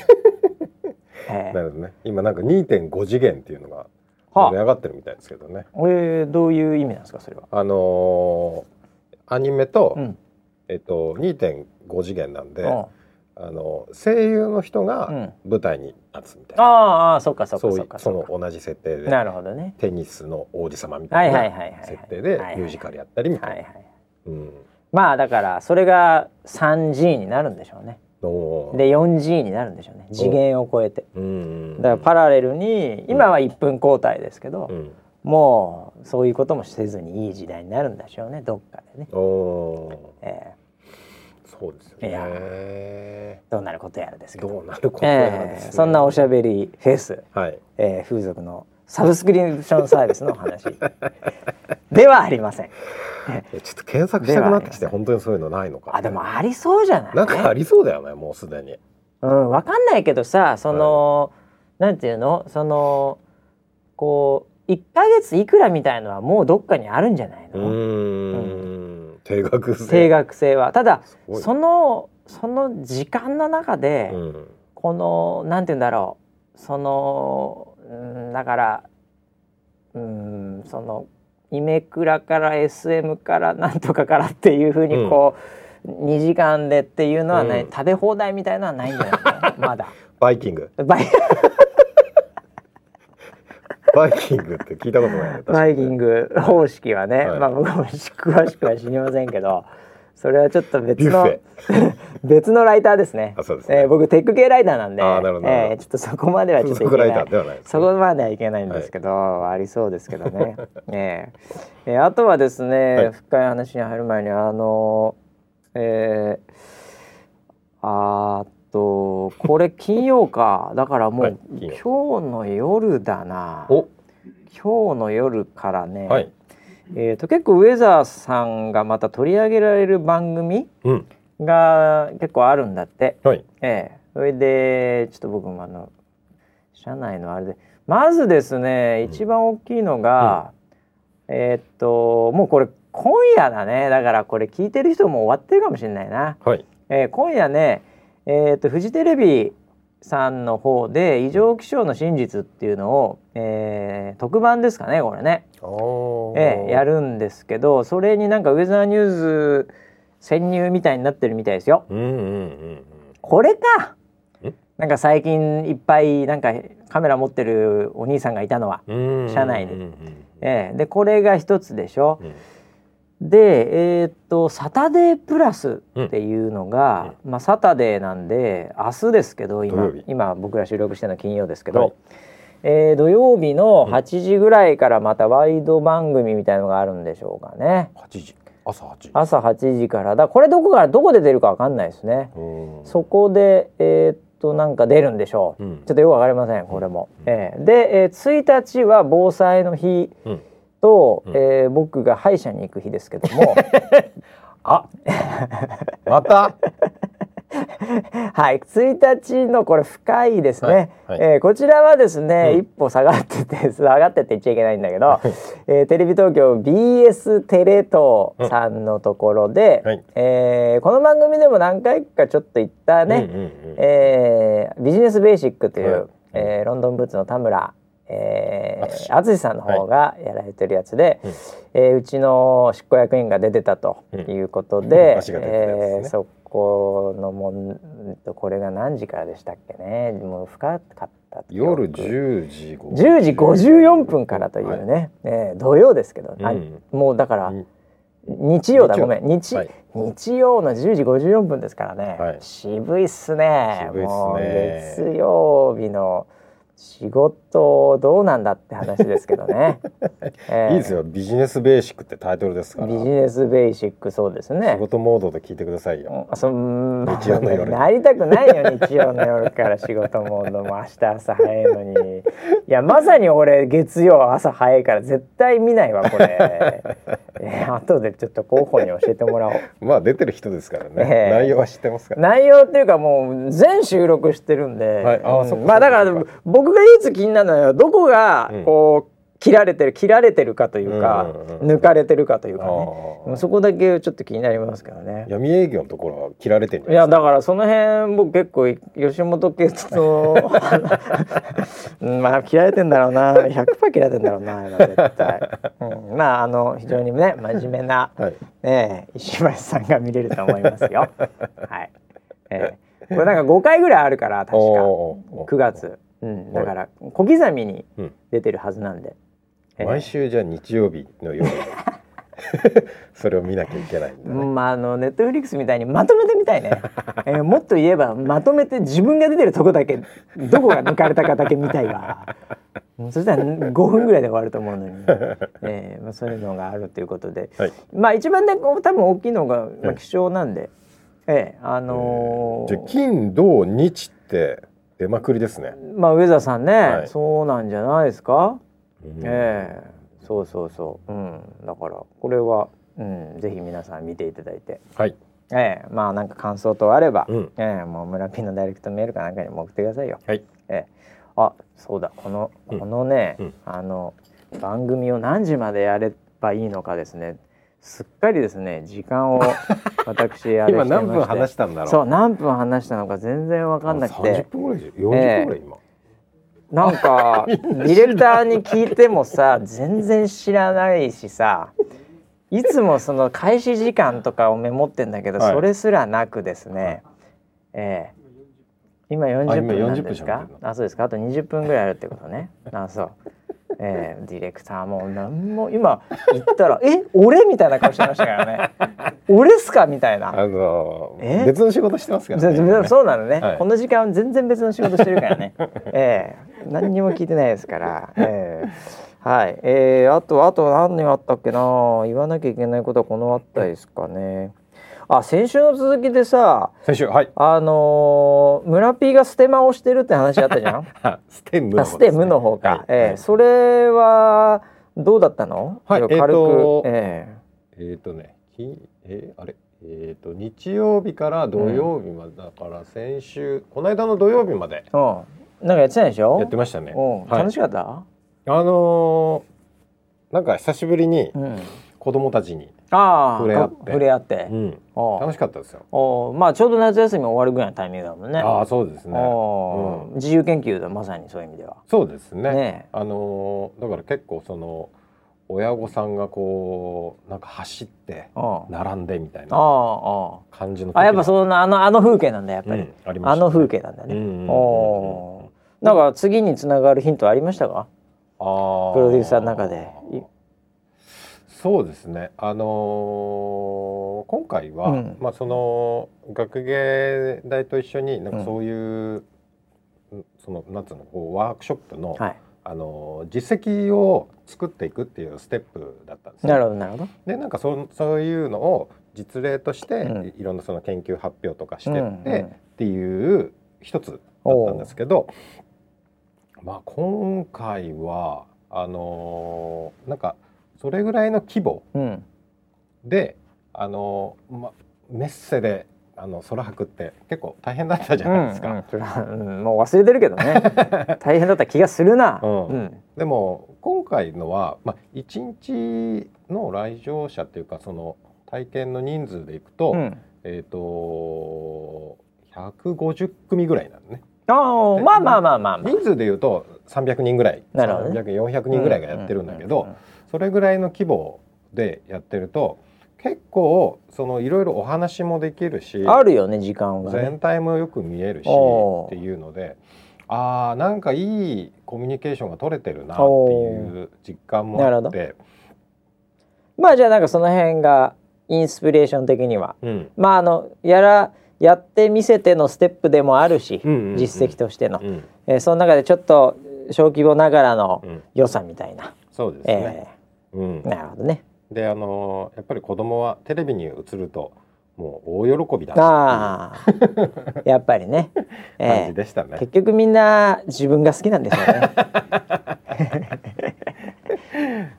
え。なるほどね。今なんか2.5次元っていうのがは盛り上がってるみたいですけどね。えーどういう意味なんですかそれは、あのーアニメと、うん。えっと2.5次元なんで、うんあの声優の人うがん。舞台に立つみたいあな、あああそっかそっかそうかその同じ設定で。なるほどね。テニスの王子様みはいたいはいはいはいはい。な設定でミュージカルやったりみたいな。はいはい。うん。まあだからそれが 3G になるんでしょうね。で 4G になるんでしょうね。次元を超えて。うんだからパラレルに今は1分交代ですけど、うん。もうそういうこともせずにいい時代になるんでしょうね。どっかでね、おー。えそうですよいや。どうなることやらですけど。どうなることやらえですね。ーそんなおしゃべりフェス、はい。えー風俗のサブスクリプションサービスの話。ではありません。えちょっと検索したくなってきて本当にそういうのないのか。あでもありそうじゃない？なんかありそうだよねもうすでに。うん、わかんないけどさその、なんていうの？そのこう1ヶ月いくらみたいのはもうどっかにあるんじゃないうの、ーん。定額制。定額制はただそのその時間の中で、うん。このなんて言うんだろうそのうんだからうんそのイメクラから SM からなんとかからっていうふうにこう、2時間でっていうのはない、うん食べ放題みたいのはないんじゃないのまだ。バイキング。バイバイキングって聞いたことないね。バイキング。方式はね、はい。まあ僕も詳しくは知りませんけど。それはちょっと別の 別のライターですね。あそうですね。えー僕テック系ライターなんで。あーなるほどえーちょっとそこまではちょっといけない。ターではないね。そこまではいけないんですけど、ありそうですけどね。え。ーえーあとはですね、はい。深い話に入る前にあのえーあーっとこれ金曜か。だからもう、はい今日の夜だな。お。今日の夜からね、はい。えー、と結構ウェザーさんがまた取り上げられる番組うん。が結構あるんだって、はい。ええ。それでちょっと僕もあの社内のあれでまずですねうん。一番大きいのが、えーっともうこれ今夜だね。だからこれ聞いてる人も終わってるかもしれないな、はい。えー今夜ねえーっとフジテレビさんの方で異常気象の真実っていうのを、えー特番ですかねこれね、ええやるんですけどそれになんかウェザーニューズ潜入みたいになってるみたいですよ。うんうんうんこれか。んなんか最近いっぱいなんかカメラ持ってるお兄さんがいたのは、うん社内でええでこれが一つでしょ。うんでえーっと「サタデープラス」っていうのが、まあサタデーなんで明日ですけど今今僕ら収録してるのは金曜ですけど、はいえー土曜日のうん。8時ぐらいからまたワイド番組みたいのがあるんでしょうかね。8時。朝8時。朝8時から。だこれどこからどこで出るかわかんないですね。うん。そこでえーっとなんか出るんでしょう。うん。ちょっとよくわかりませんこれも。うん。えーで、えー、1日は防災の日うんと、うん。えー僕が歯医者に行く日ですけども、あまた？はい1日のこれ深いですね。はいはい。えーこちらはですね、うん。一歩下がってて 下がってって言っちゃいけないんだけど、えーテレビ東京 BS テレ東さんのところで、はい。えーこの番組でも何回かちょっと言ったね、うんうんうん。えービジネスベーシックという、はい。えーロンドンブーツの田村え淳ー、淳。さんの方がやられてるやつで、うん。えーうちの執行役員が出てたということうん。で、足が出てたやつですね。えーそこのもんとこれが何時からでしたっけね。もう深かった夜10時5 10時54分からというね、えー土曜ですけど、あうん。もうだから、うん。日曜だごめん。日、はい。日曜の10時54分ですからね、はい。渋いっすね。渋いっすね。もう月曜日の仕事どうなんだって話ですけどね、えーいいですよ。ビジネスベーシックってタイトルですから。ビジネスベーシックそうですね。仕事モードで聞いてくださいよ。うんそん日曜の夜なりたくないよ日曜の夜から仕事モードも。明日朝早いのに。いやまさに俺月曜朝早いから絶対見ないわこれ、えー後でちょっと候補に教えてもらおう。まあ出てる人ですからね、ええ。内容は知ってますから。内容っていうかもう全収録してるんで、はい。あーうまあだから僕が唯一気になるのはどこがうん。こう切られてる切られてるかというか、抜かれてるかというかね。そこだけちょっと気になりますけどね。闇営業のところは切られてるいやだからその辺僕結構吉本系とうん まあ切られてんだろうな。100%切られてんだろうな今絶対、うん、まああの非常にね真面目な、はい。ねえ石橋さんが見れると思いますよ。はい、ええ。これなんか5回ぐらいあるから確か。おーおー9月、うん、だから小刻みにうん。出てるはずなんで、ええ。毎週じゃあ日曜日の夜。それを見なきゃいけないんだね、まああのネットフリックスみたいにまとめてみたいね、えーもっと言えばまとめて自分が出てるとこだけどこが抜かれたかだけ見たいわ。う んそしたら5分ぐらいで終わると思うのに、えーまあ、そういうのがあるということで、はい。まあ一番ね多分大きいのが、まあ、はい。気象なんで、えーあのーじゃあ金土日って出まくりですね、まあ上田さんね、はい。そうなんじゃないですか、うん。ええ。そうそうそう、うん、だからこれは、うん、ぜひ皆さん見ていただいて。はい。ええ。まあなんか感想等あれば、うん。ええ。もう村ピンのダイレクトメールかなんかにも送ってくださいよ。はい。ええ。あそうだ。このうん。このね、うん。あの番組を何時までやればいいのかですねすっかりですね時間を 私あれ今何分話したんだろう。そう何分話したのか全然わかんなく30て分ぐらいじゃ40分ぐらい今、なんか ディレクターに聞いてもさ全然知らないしさいつもその開始時間とかをメモってんだけど、はい。それすらなくですね、ええ。今40あ今分なん40ですか？あそうですか。あと20分ぐらいあるってことね。あそうええディレクターも何も今言ったら「え俺?」みたいな顔してましたからね「俺っすか?」みたいな。あのえ？別の仕事してますから全ね然そうなのね、はい。この時間は全然別の仕事してるからね。ええ。何にも聞いてないですから。ええ。はい。えー、あとあと何があったっけな？言わなきゃいけないことはこのあったですかねあ先週の続きでさ先週はい。あのー、村 P がステマをしてるって話あったじゃん？ステムのあ方ね。ステムの方か、はい。ええはい。それはどうだったの、はい軽く、えーとええ。っ、とねきえーあれ？えっ、と日曜日から土曜日まで、だから先週この間の土曜日まで。えうん。なんかやってたでしょ？やってましたね。うん。はい。楽しかった、あのーなんか久しぶりにうん。子供たちに、ああ触れ合って。触れ合って、うん、楽しかったですよ。おう。まあちょうど夏休み終わるぐらいのタイミングだもんね。ああそうですね。おう。うん。自由研究だまさにそういう意味では。そうですね。ねあのーだから結構その親御さんがこうなんか走ってあ並んでみたいあなあ感じのああやっぱうそのあのあの風景なんだやっぱり、ん、ありましたあの風景なんだね、うんうおなんか次につながるヒントありましたか？あー。プロデューサーの中で。いそうですね。あのー今回は、うん。まあその学芸大と一緒になんかそういう、うんそのなんつうのこうワークショップの、はい。あのー実績を作っていくっていうステップだったんですねなるほどなるほど。でなんかそそういうのを実例として、うん。いいろんなその研究発表とかしてって、うんうん。っていう一つだったんですけどまあ今回はあのーなんかそれぐらいの規模うん。であのーま、メッセであの空白って結構大変だったじゃないですか。うんうん。もう忘れてるけどね。大変だった気がするな、でも今回のは、まあ、1日の来場者っていうかその体験の人数でいくと,、うん。えー、と150組ぐらいなのね。ああまあまあまあまあ、まあ、人数でいうと300人ぐらい、ね。300400人ぐらいがやってるんだけど、それぐらいの規模でやってると結構そのいろいろお話もできるしうんあるよね時間がね。全体もよく見えるしっていうのであーなんかいいコミュニケーションが取れてるなっていう実感もあって、まあじゃあなんかその辺がインスピレーション的には。うん。まああのやらやってみせてのステップでもあるし、実績としての、うん。えーその中でちょっと小規模ながらのうん。良さみたいな、そうですね。えうん。ー、なるほどね。であのーやっぱり子供はテレビに映るともう大喜びだっああ。やっぱりね、ていう感えじでしたね。ー、結局みんな自分が好きなんでしょうね。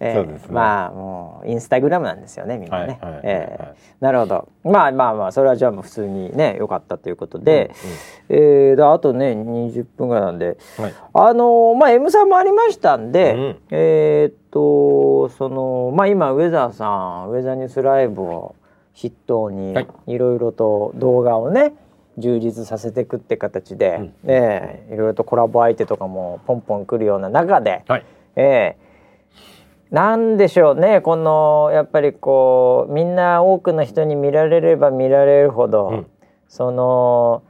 えーね。まあもうインスタグラムなんですよねみんなね。はいはいはいえーはいなるほど。まあまあまあそれはじゃあもう普通にね良かったということで、えーであとね20分ぐらいなんで。あのーまあ M さんもありましたんで、うん。えーっとそのまあ今ウェザーさんウェザーニュースライブを筆頭にはい。いろいろと動画をね充実させていくって形で、うん。えーいろいろとコラボ相手とかもポンポン来るような中で、はい。えーなんでしょうねこのやっぱりこうみんな多くの人に見られれば見られるほど、うん。その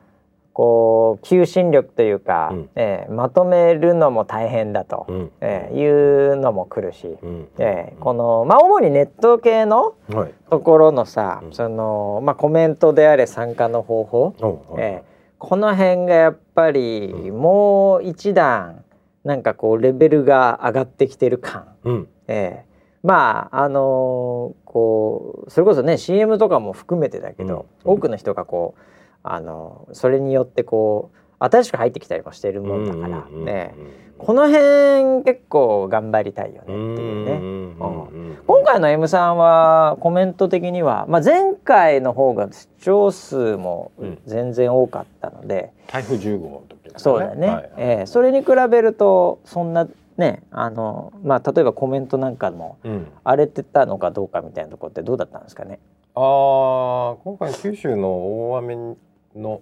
こう求心力というか、うん。えーまとめるのも大変だと、うん。えーいうのも来るし、うん。えーこのまあ主にネット系のはい。ところのさ、うん。そのまあコメントであれ参加の方法、おはい。えーこの辺がやっぱりもう一段なんかこうレベルが上がってきてる感、うんえーまああのーこうそれこそね CM とかも含めてだけど、うん。多くの人がこうあのそれによってこう新しく入ってきたりもしてるもんだから、うんうんうんねこの辺結構頑張りたいよねっていうね。うんうんうん今回の M さんはコメント的には、まあ、前回の方が視聴数もうん。全然多かったので、台風10号の時ね。そうだよね、はいえーそれに比べるとそんなねあの、まあ、例えばコメントなんかもうん。荒れてたのかどうかみたいなところってどうだったんですかね？あー今回九州の大雨の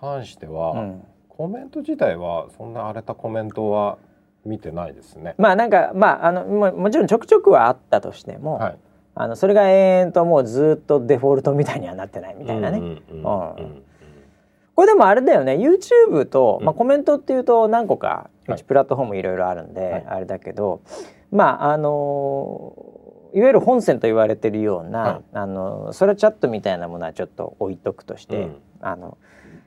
関しては、うん、コメント自体はそんな荒れたコメントは見てないですね。まあなんかまああのももちろんちょくちょくはあったとしても、はい。あのそれが延々ともうずっとデフォルトみたいにはなってないみたいなね、うんうんうんうん。うんこれでもあれだよね。YouTube と、うん。まあ、コメントっていうと何個か、はい。うちプラットフォームいろいろあるんで、はい。あれだけどまああのーいわゆる本線と言われてるような、はい。あのそれチャットみたいなものはちょっと置いとくとして、うん。あの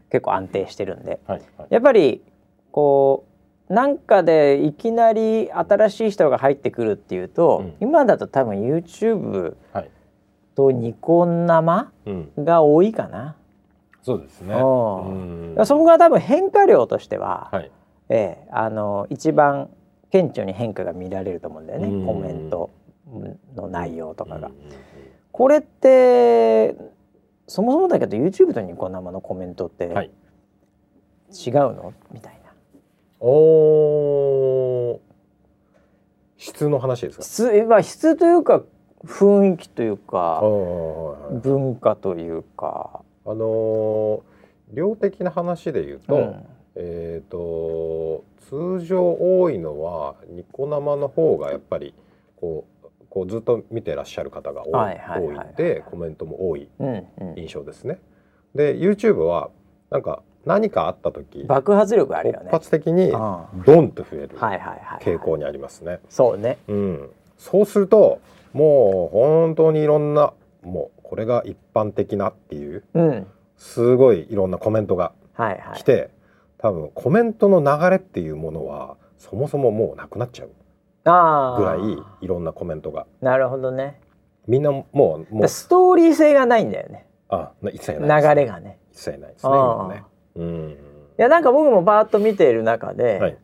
結構安定してるんで。はいはい。やっぱりこうなんかでいきなり新しい人が入ってくるっていうと、うん。今だと多分 YouTube はい。とニコ生うん、が多いかな。そうですね。おうーそこが多分変化量としては、はい。ええあの一番顕著に変化が見られると思うんだようんねコメントの内容とかが。うんこれってそもそもだけど YouTube とニコ生のコメントって違うはいの、みたいなおー質の話ですか？質,、まあ、質というか雰囲気というあかー文化というか。あのー量的な話で言うと、うんえっ、と通常多いのはニコ生の方がやっぱりこうこうずっと見てらっしゃる方が多い,、はいはいはいコメントも多いうんうん印象ですね。で YouTube はなんか何かあった時爆発力あるよ突ね。発的にあドンと増える。傾向にありますね。そうね。うん、そうするともう本当にいろんなもうこれが一般的なっていううん。すごいいろんなコメントがはいはい。来て、多分コメントの流れっていうものはそもそももうなくなっちゃうああ。ぐらいいろんなコメントがなるほどね。みんなもうもうストーリー性がないんだよね。あな一切流ないですれがね。一切ないですねね。うんいやなんか僕もバーッと見ている中で、はい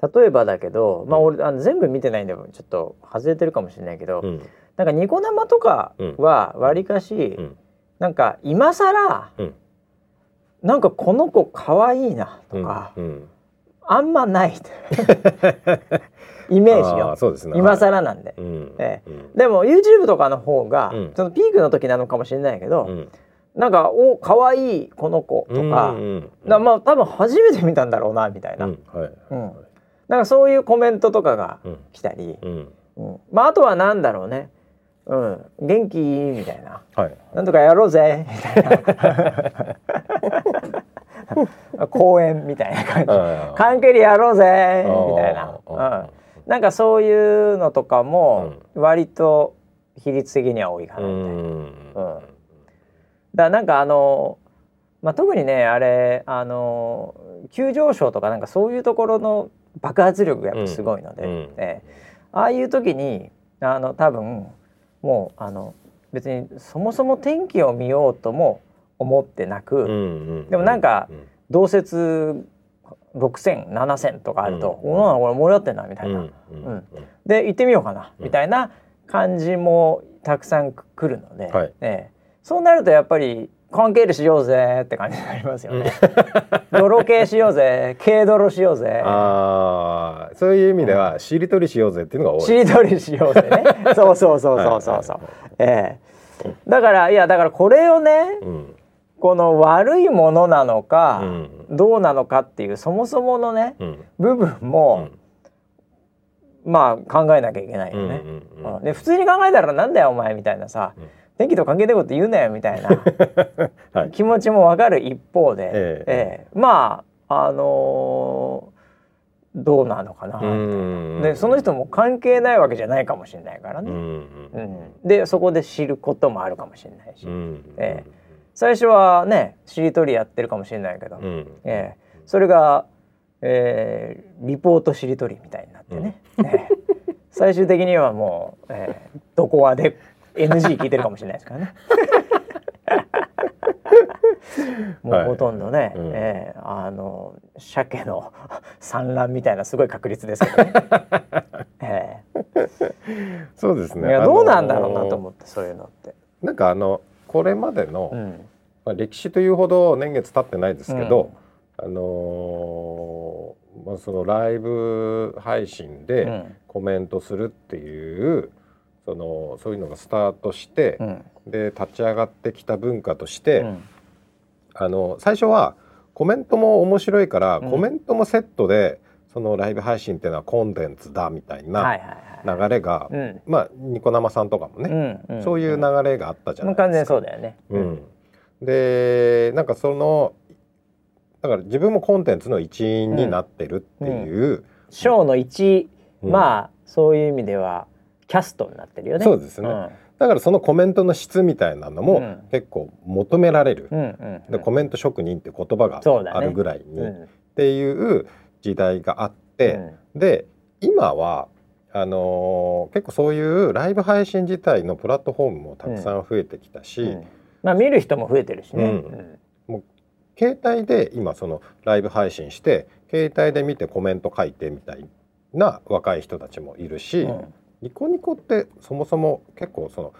例えばだけど、まあ俺あの全部見てないんでちょっと外れてるかもしれないけど、うんなんかニコ生とかはわりかし、ん。なんか今更、うん。なんかこの子可愛いなとうん。か、うん。あんまない イメージあよ。あそうですね。今はい更なんで、うん。えうん。でも YouTube とかの方が、うん。そのピークの時なのかもしれないけど、うん。なんか「お可愛いこの子」とか、うまあ多分初めて見たんだろうなみたいな、うん。はい。うん。なんかそういうコメントとかがうん。来たり、うん。うん。まああとはなんだろうね、うん、元気？みたいな。はい。なんとかやろうぜ。みたいな。公演みたいな感じ。関係でやろうぜ。みたいな、うん、なんかそういうのとかも割と比率的には多いかうなみたいな。ん。うん。だからなんかあの、まあ、特にねあれあの急上昇とかなんかそういうところの爆発力がやっぱすごいので、うん。ええああいう時にあの多分もうあの別にそもそも天気を見ようとも思ってなく、うんうんでもなんかうん。同説6,0007,000とかあると「うん。おなこれ盛り上がってんな」みたいな、うんで行ってみようかな、うん。みたいな感じもたくさん来るので、はい。ええ。そうなるとやっぱり関係でしようぜって感じになりますよね。泥系しようぜ軽泥しようぜ。ああそういう意味ではしりとりしようぜっていうのが多いしりとりしようぜね。そうそうそうそうそう。そう。ええ。だからいやだからこれをねうん。この悪いものなのか、うん。どうなのかっていうそもそものねうん。部分も、まあ考えなきゃいけないよね。で普通に考えたらなんだよお前みたいなさ、うん天気と関係ないこと言うなよみたいな。はい。気持ちもわかる一方で、ええ。えまああのーどうなのかな、うん。でその人も関係ないわけじゃないかもしれないからね、うん。うん。でそこで知ることもあるかもしれないし、うん。え最初はねしりとりやってるかもしれないけど、うん。ええ。それが、えーリポートしりとりみたいになってね、ええ。最終的にはもう、ええどこはで NG 聞いてるかもしれないですからね。もうほとんどね、うん。ええあの鮭の 産卵みたいなすごい確率ですけどね。えそうですね。えいやどうなんだろうなとう思ってそういうのって。なんかあのこれまでの、うん。まあ、歴史というほど年月経ってないですけど、あのーまあ、そのライブ配信うでん。コメントするっていう、そのそういうのがスタートしてう、ん。で立ち上がってきた文化として、うん。あの最初はコメントも面白いから、うん。コメントもセットでそのライブ配信っていうのはコンテンツだみたいはいな。流れが、うん。まあニコ生さんとかもね、うんうんそういう流れがあったじゃもないですか。う完全にそうだよね。うん、でなんかそのだから自分もコンテンツの一員になってるっていう、ショーの一、うん。まあそういう意味ではキャストになってるよね。そうですね。だからそのコメントの質みたいなのもうん。結構求められる、うんうんうん。でコメント職人って言葉があるぐらいに、っうん。ていう時代があって、で今はああのー結構そういうライブ配信自体のプラットフォームもたくさん増えてきたし、うん。まあ見る人も増えてるしね。うん。携帯で今そのライブ配信して携帯で見てコメント書いてみたいな若い人たちもいるし、うんニコニコってそもそも結構その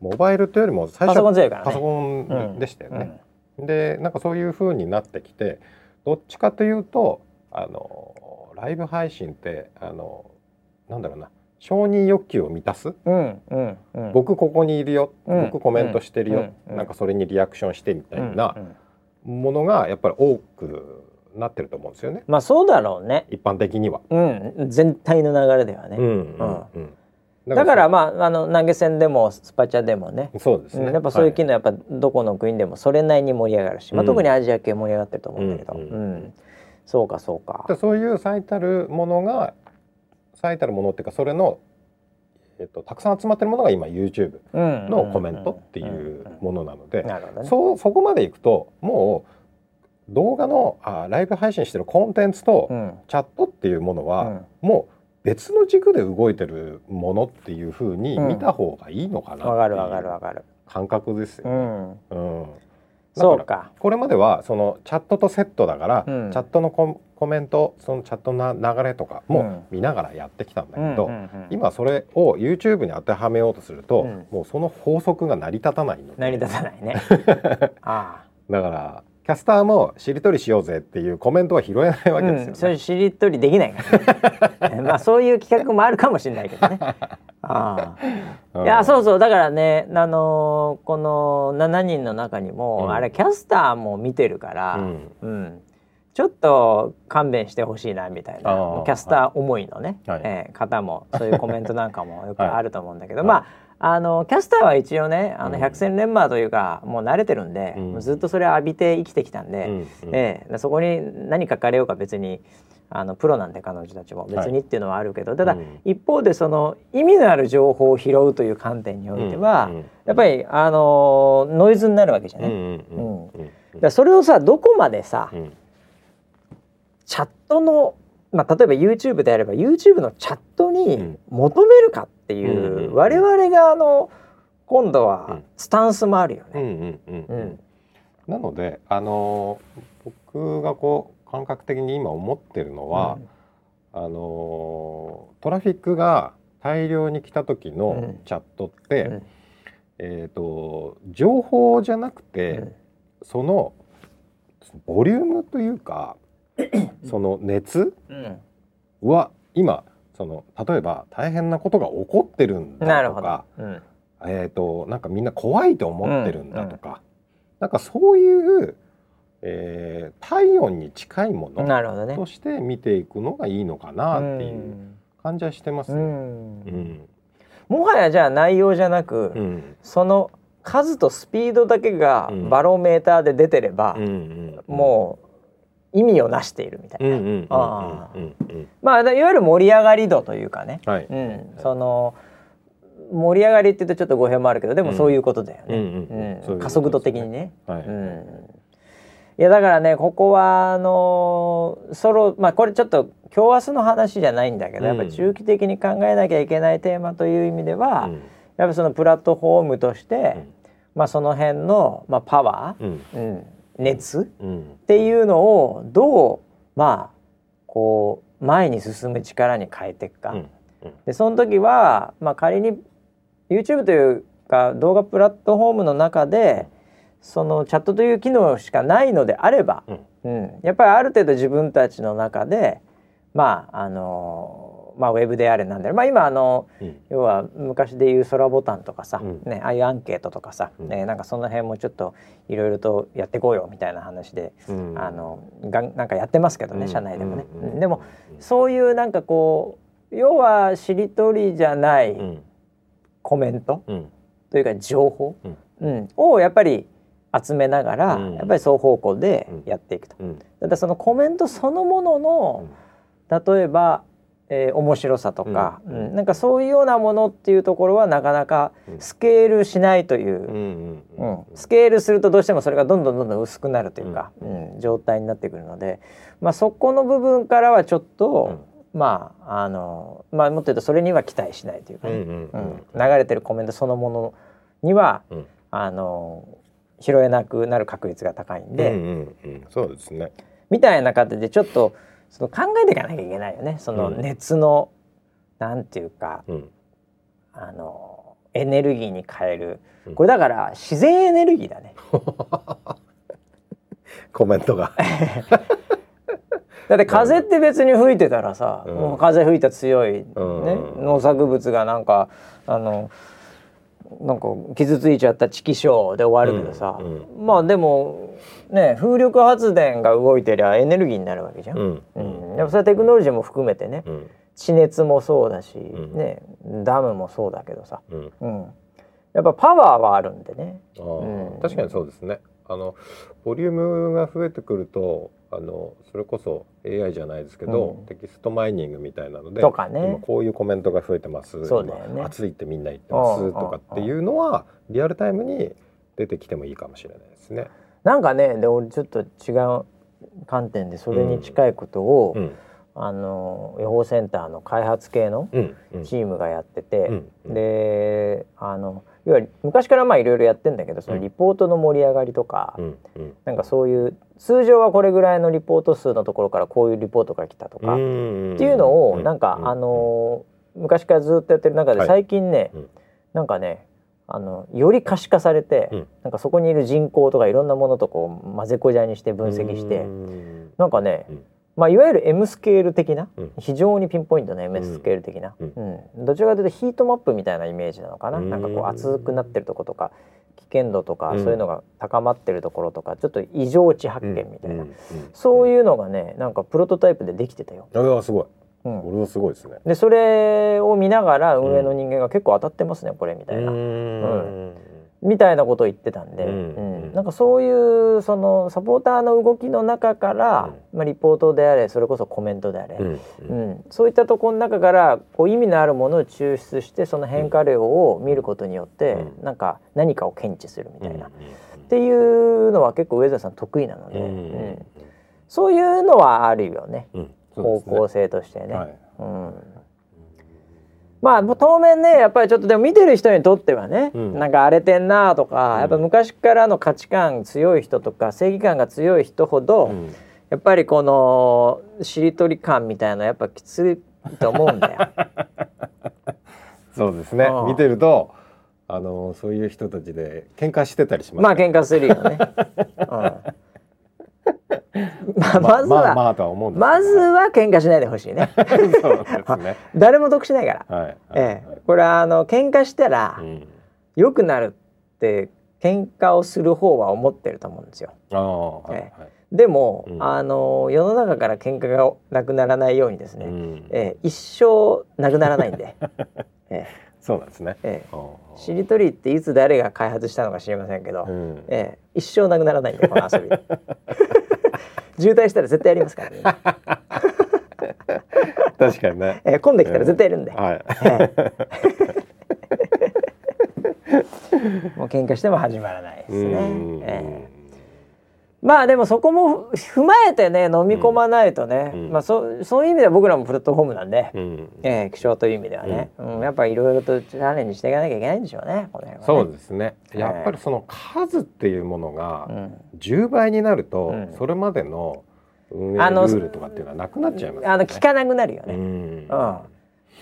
モバイルというよりも最初パソコンでしたよね。でなんかそういう風になってきてどっちかというとあのライブ配信ってあのなんだろうな承認欲求を満たす、うんうんうん。僕ここにいるよ、うん僕コメントしてるよ、うん。なんかそれにリアクションしてみたいなうんうん。ものがやっぱり多くなってると思うんですよね。まあそうだろうね。一般的には。うん。全体の流れではね。うんうんうん。だからまああの投げ銭でもスパチャでもね。そうですね、うん。やっぱそういう機は能やっぱどこの国でもそれなりに盛り上がるし、まあ、うん。特にアジア系盛り上がってると思うんだけど、ううん。ん。そうかそうか。でそういう最たるものが最たるものっていうかそれの、えっと、たくさん集まってるものが今 YouTube ののコメントっていうものなので、なるほどね。そうそこまでいくともう動画のあライブ配信してるコンテンツとうん。チャットっていうものは、うん。もう別の軸で動いてるものっていうふうにうん。見た方がいいのかなわかるわかるわかる。感覚ですよね。うん、うん。そうだか。これまではそのチャットとセットだから、うん。チャットのココメントそのチャットの流れとかうん。も見ながらやってきたんだけど、今それを YouTube に当てはめようとすると、うん。もうその法則が成り立たないので。成り立たないね。あ。だからキャスターもしりとりしようぜっていうコメントは拾えないわけですよね。それしりとりできないから、ね。まあそういう企画もあるかもしれないけどね。ああ。うん。いやそうそう。だからねあのーこの7人の中にも、うん。あれキャスターも見てるから、ううん。んちょっと勘弁してほしいなみたいな。キャスター思いのね、はい。えー方もそういうコメントなんかもよくはい。あると思うんだけど、はい。まああのキャスターは一応ねあのうん。百戦錬磨というか、もう慣れてるんで、うん。もうずっとそれ浴びて生きてきたんで、うん。うん。ええそこに何書かれようか別にあのプロなんで彼女たちも別にっていうのはあるけど、ただ、うん。一方でその意味のある情報を拾うという観点においては、うん。うん。やっぱりあのノイズになるわけじゃうんね。うんだそれをさどこまでさ、うん。チャットの、まあ、例えば YouTube であれば YouTube のチャットうにん。求めるかっていう、うんうん我々があの今度うはん。スタンスもあるようんね。うんうんうん。うん。なのであのー僕がこう感覚的に今思ってるのは、あのートラフィックが大量に来た時のうん。チャットって、うん。えっ、と情報じゃなくて、うん。そのボリュームというかその熱？うん。は今その例えば大変なことが起こってるんだとか。うん。えー、となんかみんな怖いと思ってるんだとか、なんかそういう、えー体温に近いものね。として見ていくのがいいのかなっていう感じはしてますうね。ん。うん。もはやじゃあ内容じゃなく、うん。その数とスピードだけがうん。バロメーターで出てれば、うんうん。もう意味をなしているみたいな、まあいわゆる盛り上がり度というかね、はい。うん、その盛り上がりって言うとちょっと語弊もあるけどでもそういうことだよね、うん加速度的にね。はい。うん。いやだからねここはあのソロまあこれちょっと今日明日の話じゃないんだけど、うん。やっぱり中期的に考えなきゃいけないテーマという意味では、うん。やっぱそのプラットフォームとして、うん。まあその辺の、まあ、パワうん。ー、うん、熱？うん。っていうのをどうまあこう前に進む力に変えていくか。うん。でその時は、まあ、仮に YouTube というか動画プラットフォームの中でそのチャットという機能しかないのであれば、うん。うん、やっぱりある程度自分たちの中でまああのまあウェブであれなんでまあ今あのうん。要は昔でいう空ボタンとかさ、うん。ね、ああいうアンケートとかさ、うん。ね、なんかその辺もちょっといろいろとやってこうよみたいな話で、うん。あのがんなんかやってますけどね、うん。社内でもね。でもそういうなんかこう要はしりとりじゃないうん。コメントうん。というか情報、うん。うんをやっぱり集めながら、うん。やっぱり双方向でやっていくと。うん。ただそのコメントそのものの、例えば、えー面白さとか、うん。うん。なんかそういうようなものっていうところはなかなかうん。スケールしないという、うんスケールするとどうしてもそれがどんどんどんどん薄くなるというか、うん。状態になってくるので、まあ、そこの部分からはちょっと、まああのまあもっと言うとそれには期待しないというかね、うん。流れてるコメントそのものにはうん。あの拾えなくなる確率が高いんで、うんうんうん。そうですね。みたいな形でちょっとその考えていかなきゃいけないよね。そのうん。熱の、なんていうかうん。あのエネルギーに変える。うん。これだから自然エネルギーだね。コメントが。だって風って別に吹いてたらさ、うん。もう風吹いた強い、ね。うん。農作物がなんかあのなんか傷ついちゃったチキショーで終わるけどさ、うん。まあでもね風力発電が動いてりゃエネルギーになるわけじゃん。うん。うん。やっぱそれはテクノロジーも含めてね。うん。地熱もそうだし、ん。ねダムもそうだけどさ、うん。うん、やっぱパワーはあるんでね。うん。確かにそうですね。あのボリュームが増えてくるとあのそれこそ AI じゃないですけど、うん。テキストマイニングみたいなのでとかね。今こういうコメントが増えてます。そうだよね。今暑いってみんな言ってます。うん。とかっていうのはリアルタイムに出てきてもいいかもしれないですね。なんかねで俺ちょっと違う観点でそれに近いことを、うん。あの予報センターの開発系のチームがやってて、うん。うん。であのいわゆる昔からまあいろいろやってんだけどそのリポートの盛り上がりとか、うん。うん。なんかそういう通常はこれぐらいのリポート数のところからこういうリポートが来たとか、っていうのをなんか、あの昔からずっとやってる中ではい。最近ね、うん。なんかねあのより可視化されて、うん。なんかそこにいる人口とかいろんなものとこう混ぜこじゃにして分析して、うん。なんかね、うん。まあ、いわゆる M スケール的な、うん。非常にピンポイントな M スケール的な、うん。うん。どちらかというとヒートマップみたいなイメージなのかな、うん。なんかこう熱くなってるとことか危険度とか、うん。そういうのが高まってるところとかちょっと異常値発見みたいな、そういうのがねなんかプロトタイプでできてたよ。あすごいうん。これはすごいですね。でそれを見ながら運営の人間が結構当たってますねこれみたいな、うん。みたいなことを言ってたんで、うん。うん。なんかそういうそのサポーターの動きの中から、まあ、リポートであれそれこそコメントであれ、うん。うん。そういったところの中からこう意味のあるものを抽出してその変化量を見ることによって、うん。なんか何かを検知するみたいな、っうん。ていうのは結構上田さん得意なので、うん。うん。そういうのはあるよね。うん方向性としてね。はい。うん。まあもう当面ねやっぱりちょっとでも見てる人にとってはね、うん。なんか荒れてんなとか、うん。やっぱ昔からの価値観強い人とか正義感が強い人ほど、うん。やっぱりこのしりとり感みたいなやっぱきついと思うんだよ。そうですね。うん。見てるとあのそういう人たちで喧嘩してたりしますまあ喧嘩するよね。うんまあ、まずは、まあまあとは思うんですけどまずは喧嘩しないでほしいね。そうですね。誰も得しないから。はいええ、これはあの喧嘩したらうん。良くなるって喧嘩をする方は思ってると思うんですよ。ああはいえはい。でも、うん。あの世の中から喧嘩がなくならないようにですね、うん。ええ一生なくならないんで、えそうなんですね。ええ。あえ、しりとりっていつ誰が開発したのか知りませんけど、あうん。ええ、一生なくならないんでこの遊び 渋滞したら絶対やりますからね、確かにね。ええ、混んできたら絶対やるんで、はい。ええ。もう喧嘩しても始まらないですね、うん。ええまあでもそこも踏まえてね飲み込まないとね、うん。まあそそういう意味では僕らもプラットフォームなんで、うん。ええ気象という意味ではね、うん。やっぱりいろいろとチャレンジしていかなきゃいけないんでしょうねこの辺はね。そうですね。ええ。やっぱりその数っていうものがうん。10倍になるとうん。それまでの運営ルあのールとかっていうのはなくなっちゃいますよね。あの聞かなくなるよね、うん。うん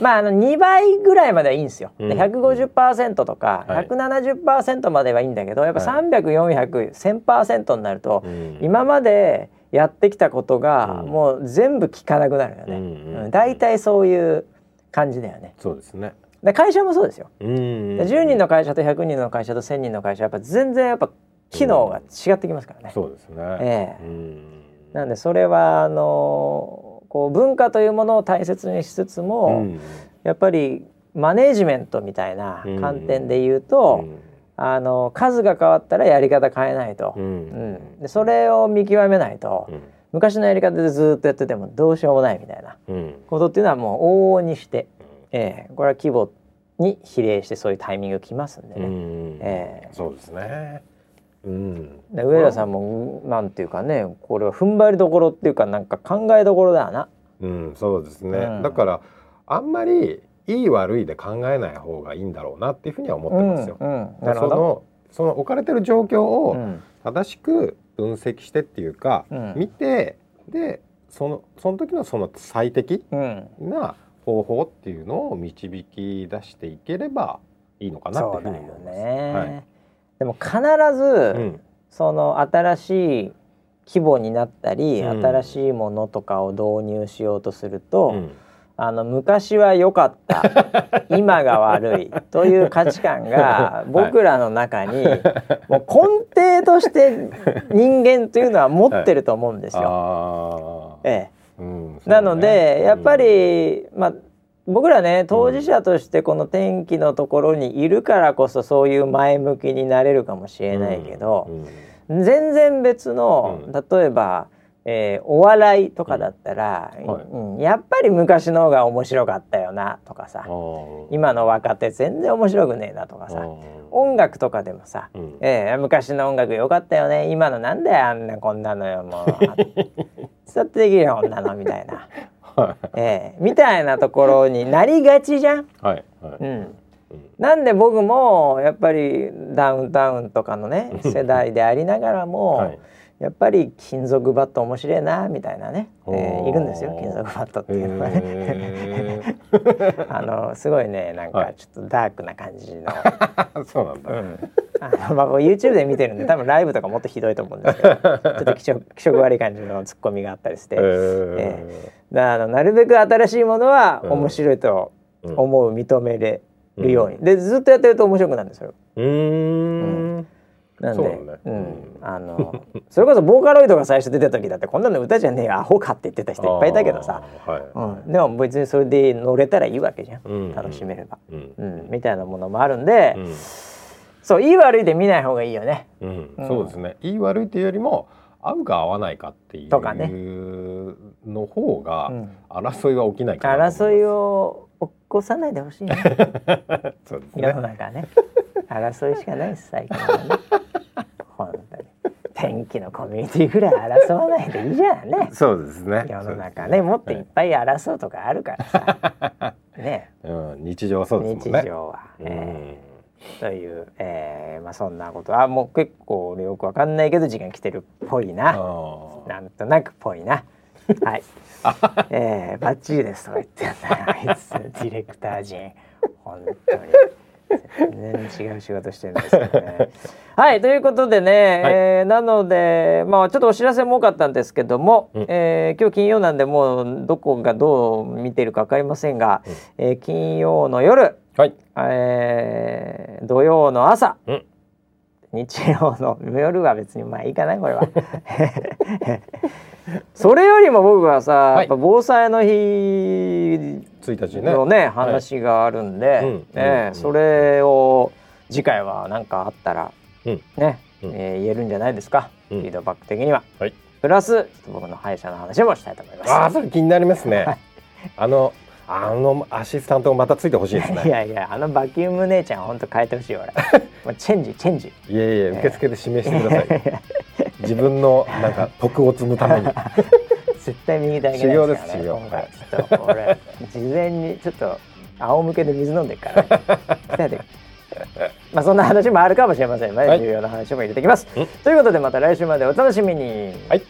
まああの2倍ぐらいまではいいんですよ。でうん150%とかはい。170%まではいいんだけどやっぱはい。3004001000%になると、うん。今までやってきたことがうん。もう全部聞かなくなるよね。うんうんうん。大体そういう感じだよね。そうですね。で会社もそうですよ。うんで10人の会社と100人の会社と1000人の会社やっぱ全然やっぱ機能が違ってきますからね。そうですね。ええ。うん。なんでそれはあのこう文化というものを大切にしつつも、うん。やっぱりマネージメントみたいな観点で言うと、あの数が変わったらやり方変えないと、うん。うん。でそれを見極めないと、うん。昔のやり方でずっとやっててもどうしようもないみたいなうん。ことっていうのはもう往々にして、ええこれは規模に比例してそういうタイミング来ますんでうね。ん。ええ。そうですねうん。で上田さんもなんていうかねこれは踏ん張りどころっていうかなんか考えどころだよな。うん、そうですね、うん。だからあんまりいい悪いで考えない方がいいんだろうなっていうふうには思ってますよ。うんうん。そのその置かれてる状況うをん。正しく分析してっていうか、うん。見てでそのその時のその最適うん。な方法っていうのを導き出していければいいのかなっていうふうに思います。ね、はいでも必ず、うん。その新しい規模になったり、うん。新しいものとかを導入しようとすると、うん。あの昔は良かった 今が悪いという価値観が僕らの中に、もう根底として人間というのは持ってると思うんですよ。あー。えうんえ、なので、やっぱ、り、まあ僕らね当事者としてこの天気のところにいるからこそそういう前向きになれるかもしれないけど、うん。全然別の、うん。例えば、えーお笑いとかだったら、うん。はい。うんやっぱり昔の方が面白かったよなとかさ今の若手全然面白くねえなとかさ音楽とかでもさ、うん。えー昔の音楽良かったよね今のなんだよあんなこんなのよもう。伝ってできるよこんなのみたいな、はいえーみたいなところになりがちじゃん。はいはい。うん。うん。なんで僕もやっぱりダウンタウンとかのね世代でありながらも、はいやっぱり金属バット面白いなみたいなね、えーいるんですよ金属バットっていうのはね。へ あのすごいねなんかはいちょっとダークな感じの、ー そうなんだ、うん、あのまあ僕 YouTube で見てるんで多分ライブとかもっとひどいと思うんですけど ちょっと気色気色悪い感じのツッコミがあったりして、ええだからあのなるべく新しいものはうん。面白いとうん。思う、認めれるように、でずっとやってると面白くなるんですよ。うーんなんで。ね。うん。うん。あのそれこそボーカロイドが最初出た時だってこんなの歌じゃねえよアホかって言ってた人いっぱいいたけどさ、はい。うん、でも別にそれで乗れたらいいわけじゃん、うん。楽しめれば、うん。うん、みたいなものもあるんで、うん。そういい悪いで見ない方がいいよね。そうですね。いい悪いっていうよりも合うか合わないかっていうとかね。の方がうん。争いは起きないかなと争い思を起こさないでほしいね。ま すそうです世のね中ね争いしかないです最近はね。本当に。天気のコミュニティぐらい争わないでいいじゃんねそうですね。世の中ねもっといっぱい争うとかあるからさ。ね。うん日常はそうですね。常は、うん。えーという、えーまあ、そんなことあもう結構俺よくわかんないけど時間来てるっぽいな。なんとなくっぽいな。はい。えー、バッチリですとか言ってんだよ。あいつディレクター陣。本当に全然違う仕事してるんですけどね。はいということでね、えーなのでまあちょっとお知らせも多かったんですけども、うん。えー今日金曜なんでもうどこがどう見てるか分かりませんが、えー金曜の夜はい。えー土曜の朝、うん。日曜の夜は別にまあいいかなこれは。それよりも僕はさ、はい。やっぱ防災の日1日ねのねはい。話があるんで、うんねうんそれを次回は何かあったら、うん。ね、うん。えー言えるんじゃないですか、うん。フィードバック的には。はい。プラス僕の歯医者の話もしたいと思います。ああそれ気になりますね、はい。あのあのアシスタントもまたついてほしいですいねやいやあのバキューム姉ちゃん本当変えてほしいよ俺。もうチェンジチェンジ。いやいや受付で指名してください 自分のなんか徳を積むために。絶対右手あげないですからね修行です修行。今回ちょっと俺事前にちょっと仰向けで水飲んでるから、ね、まあそんな話もあるかもしれませんので、はい。重要な話も入れてきます、うん。ということでまた来週までお楽しみに。はい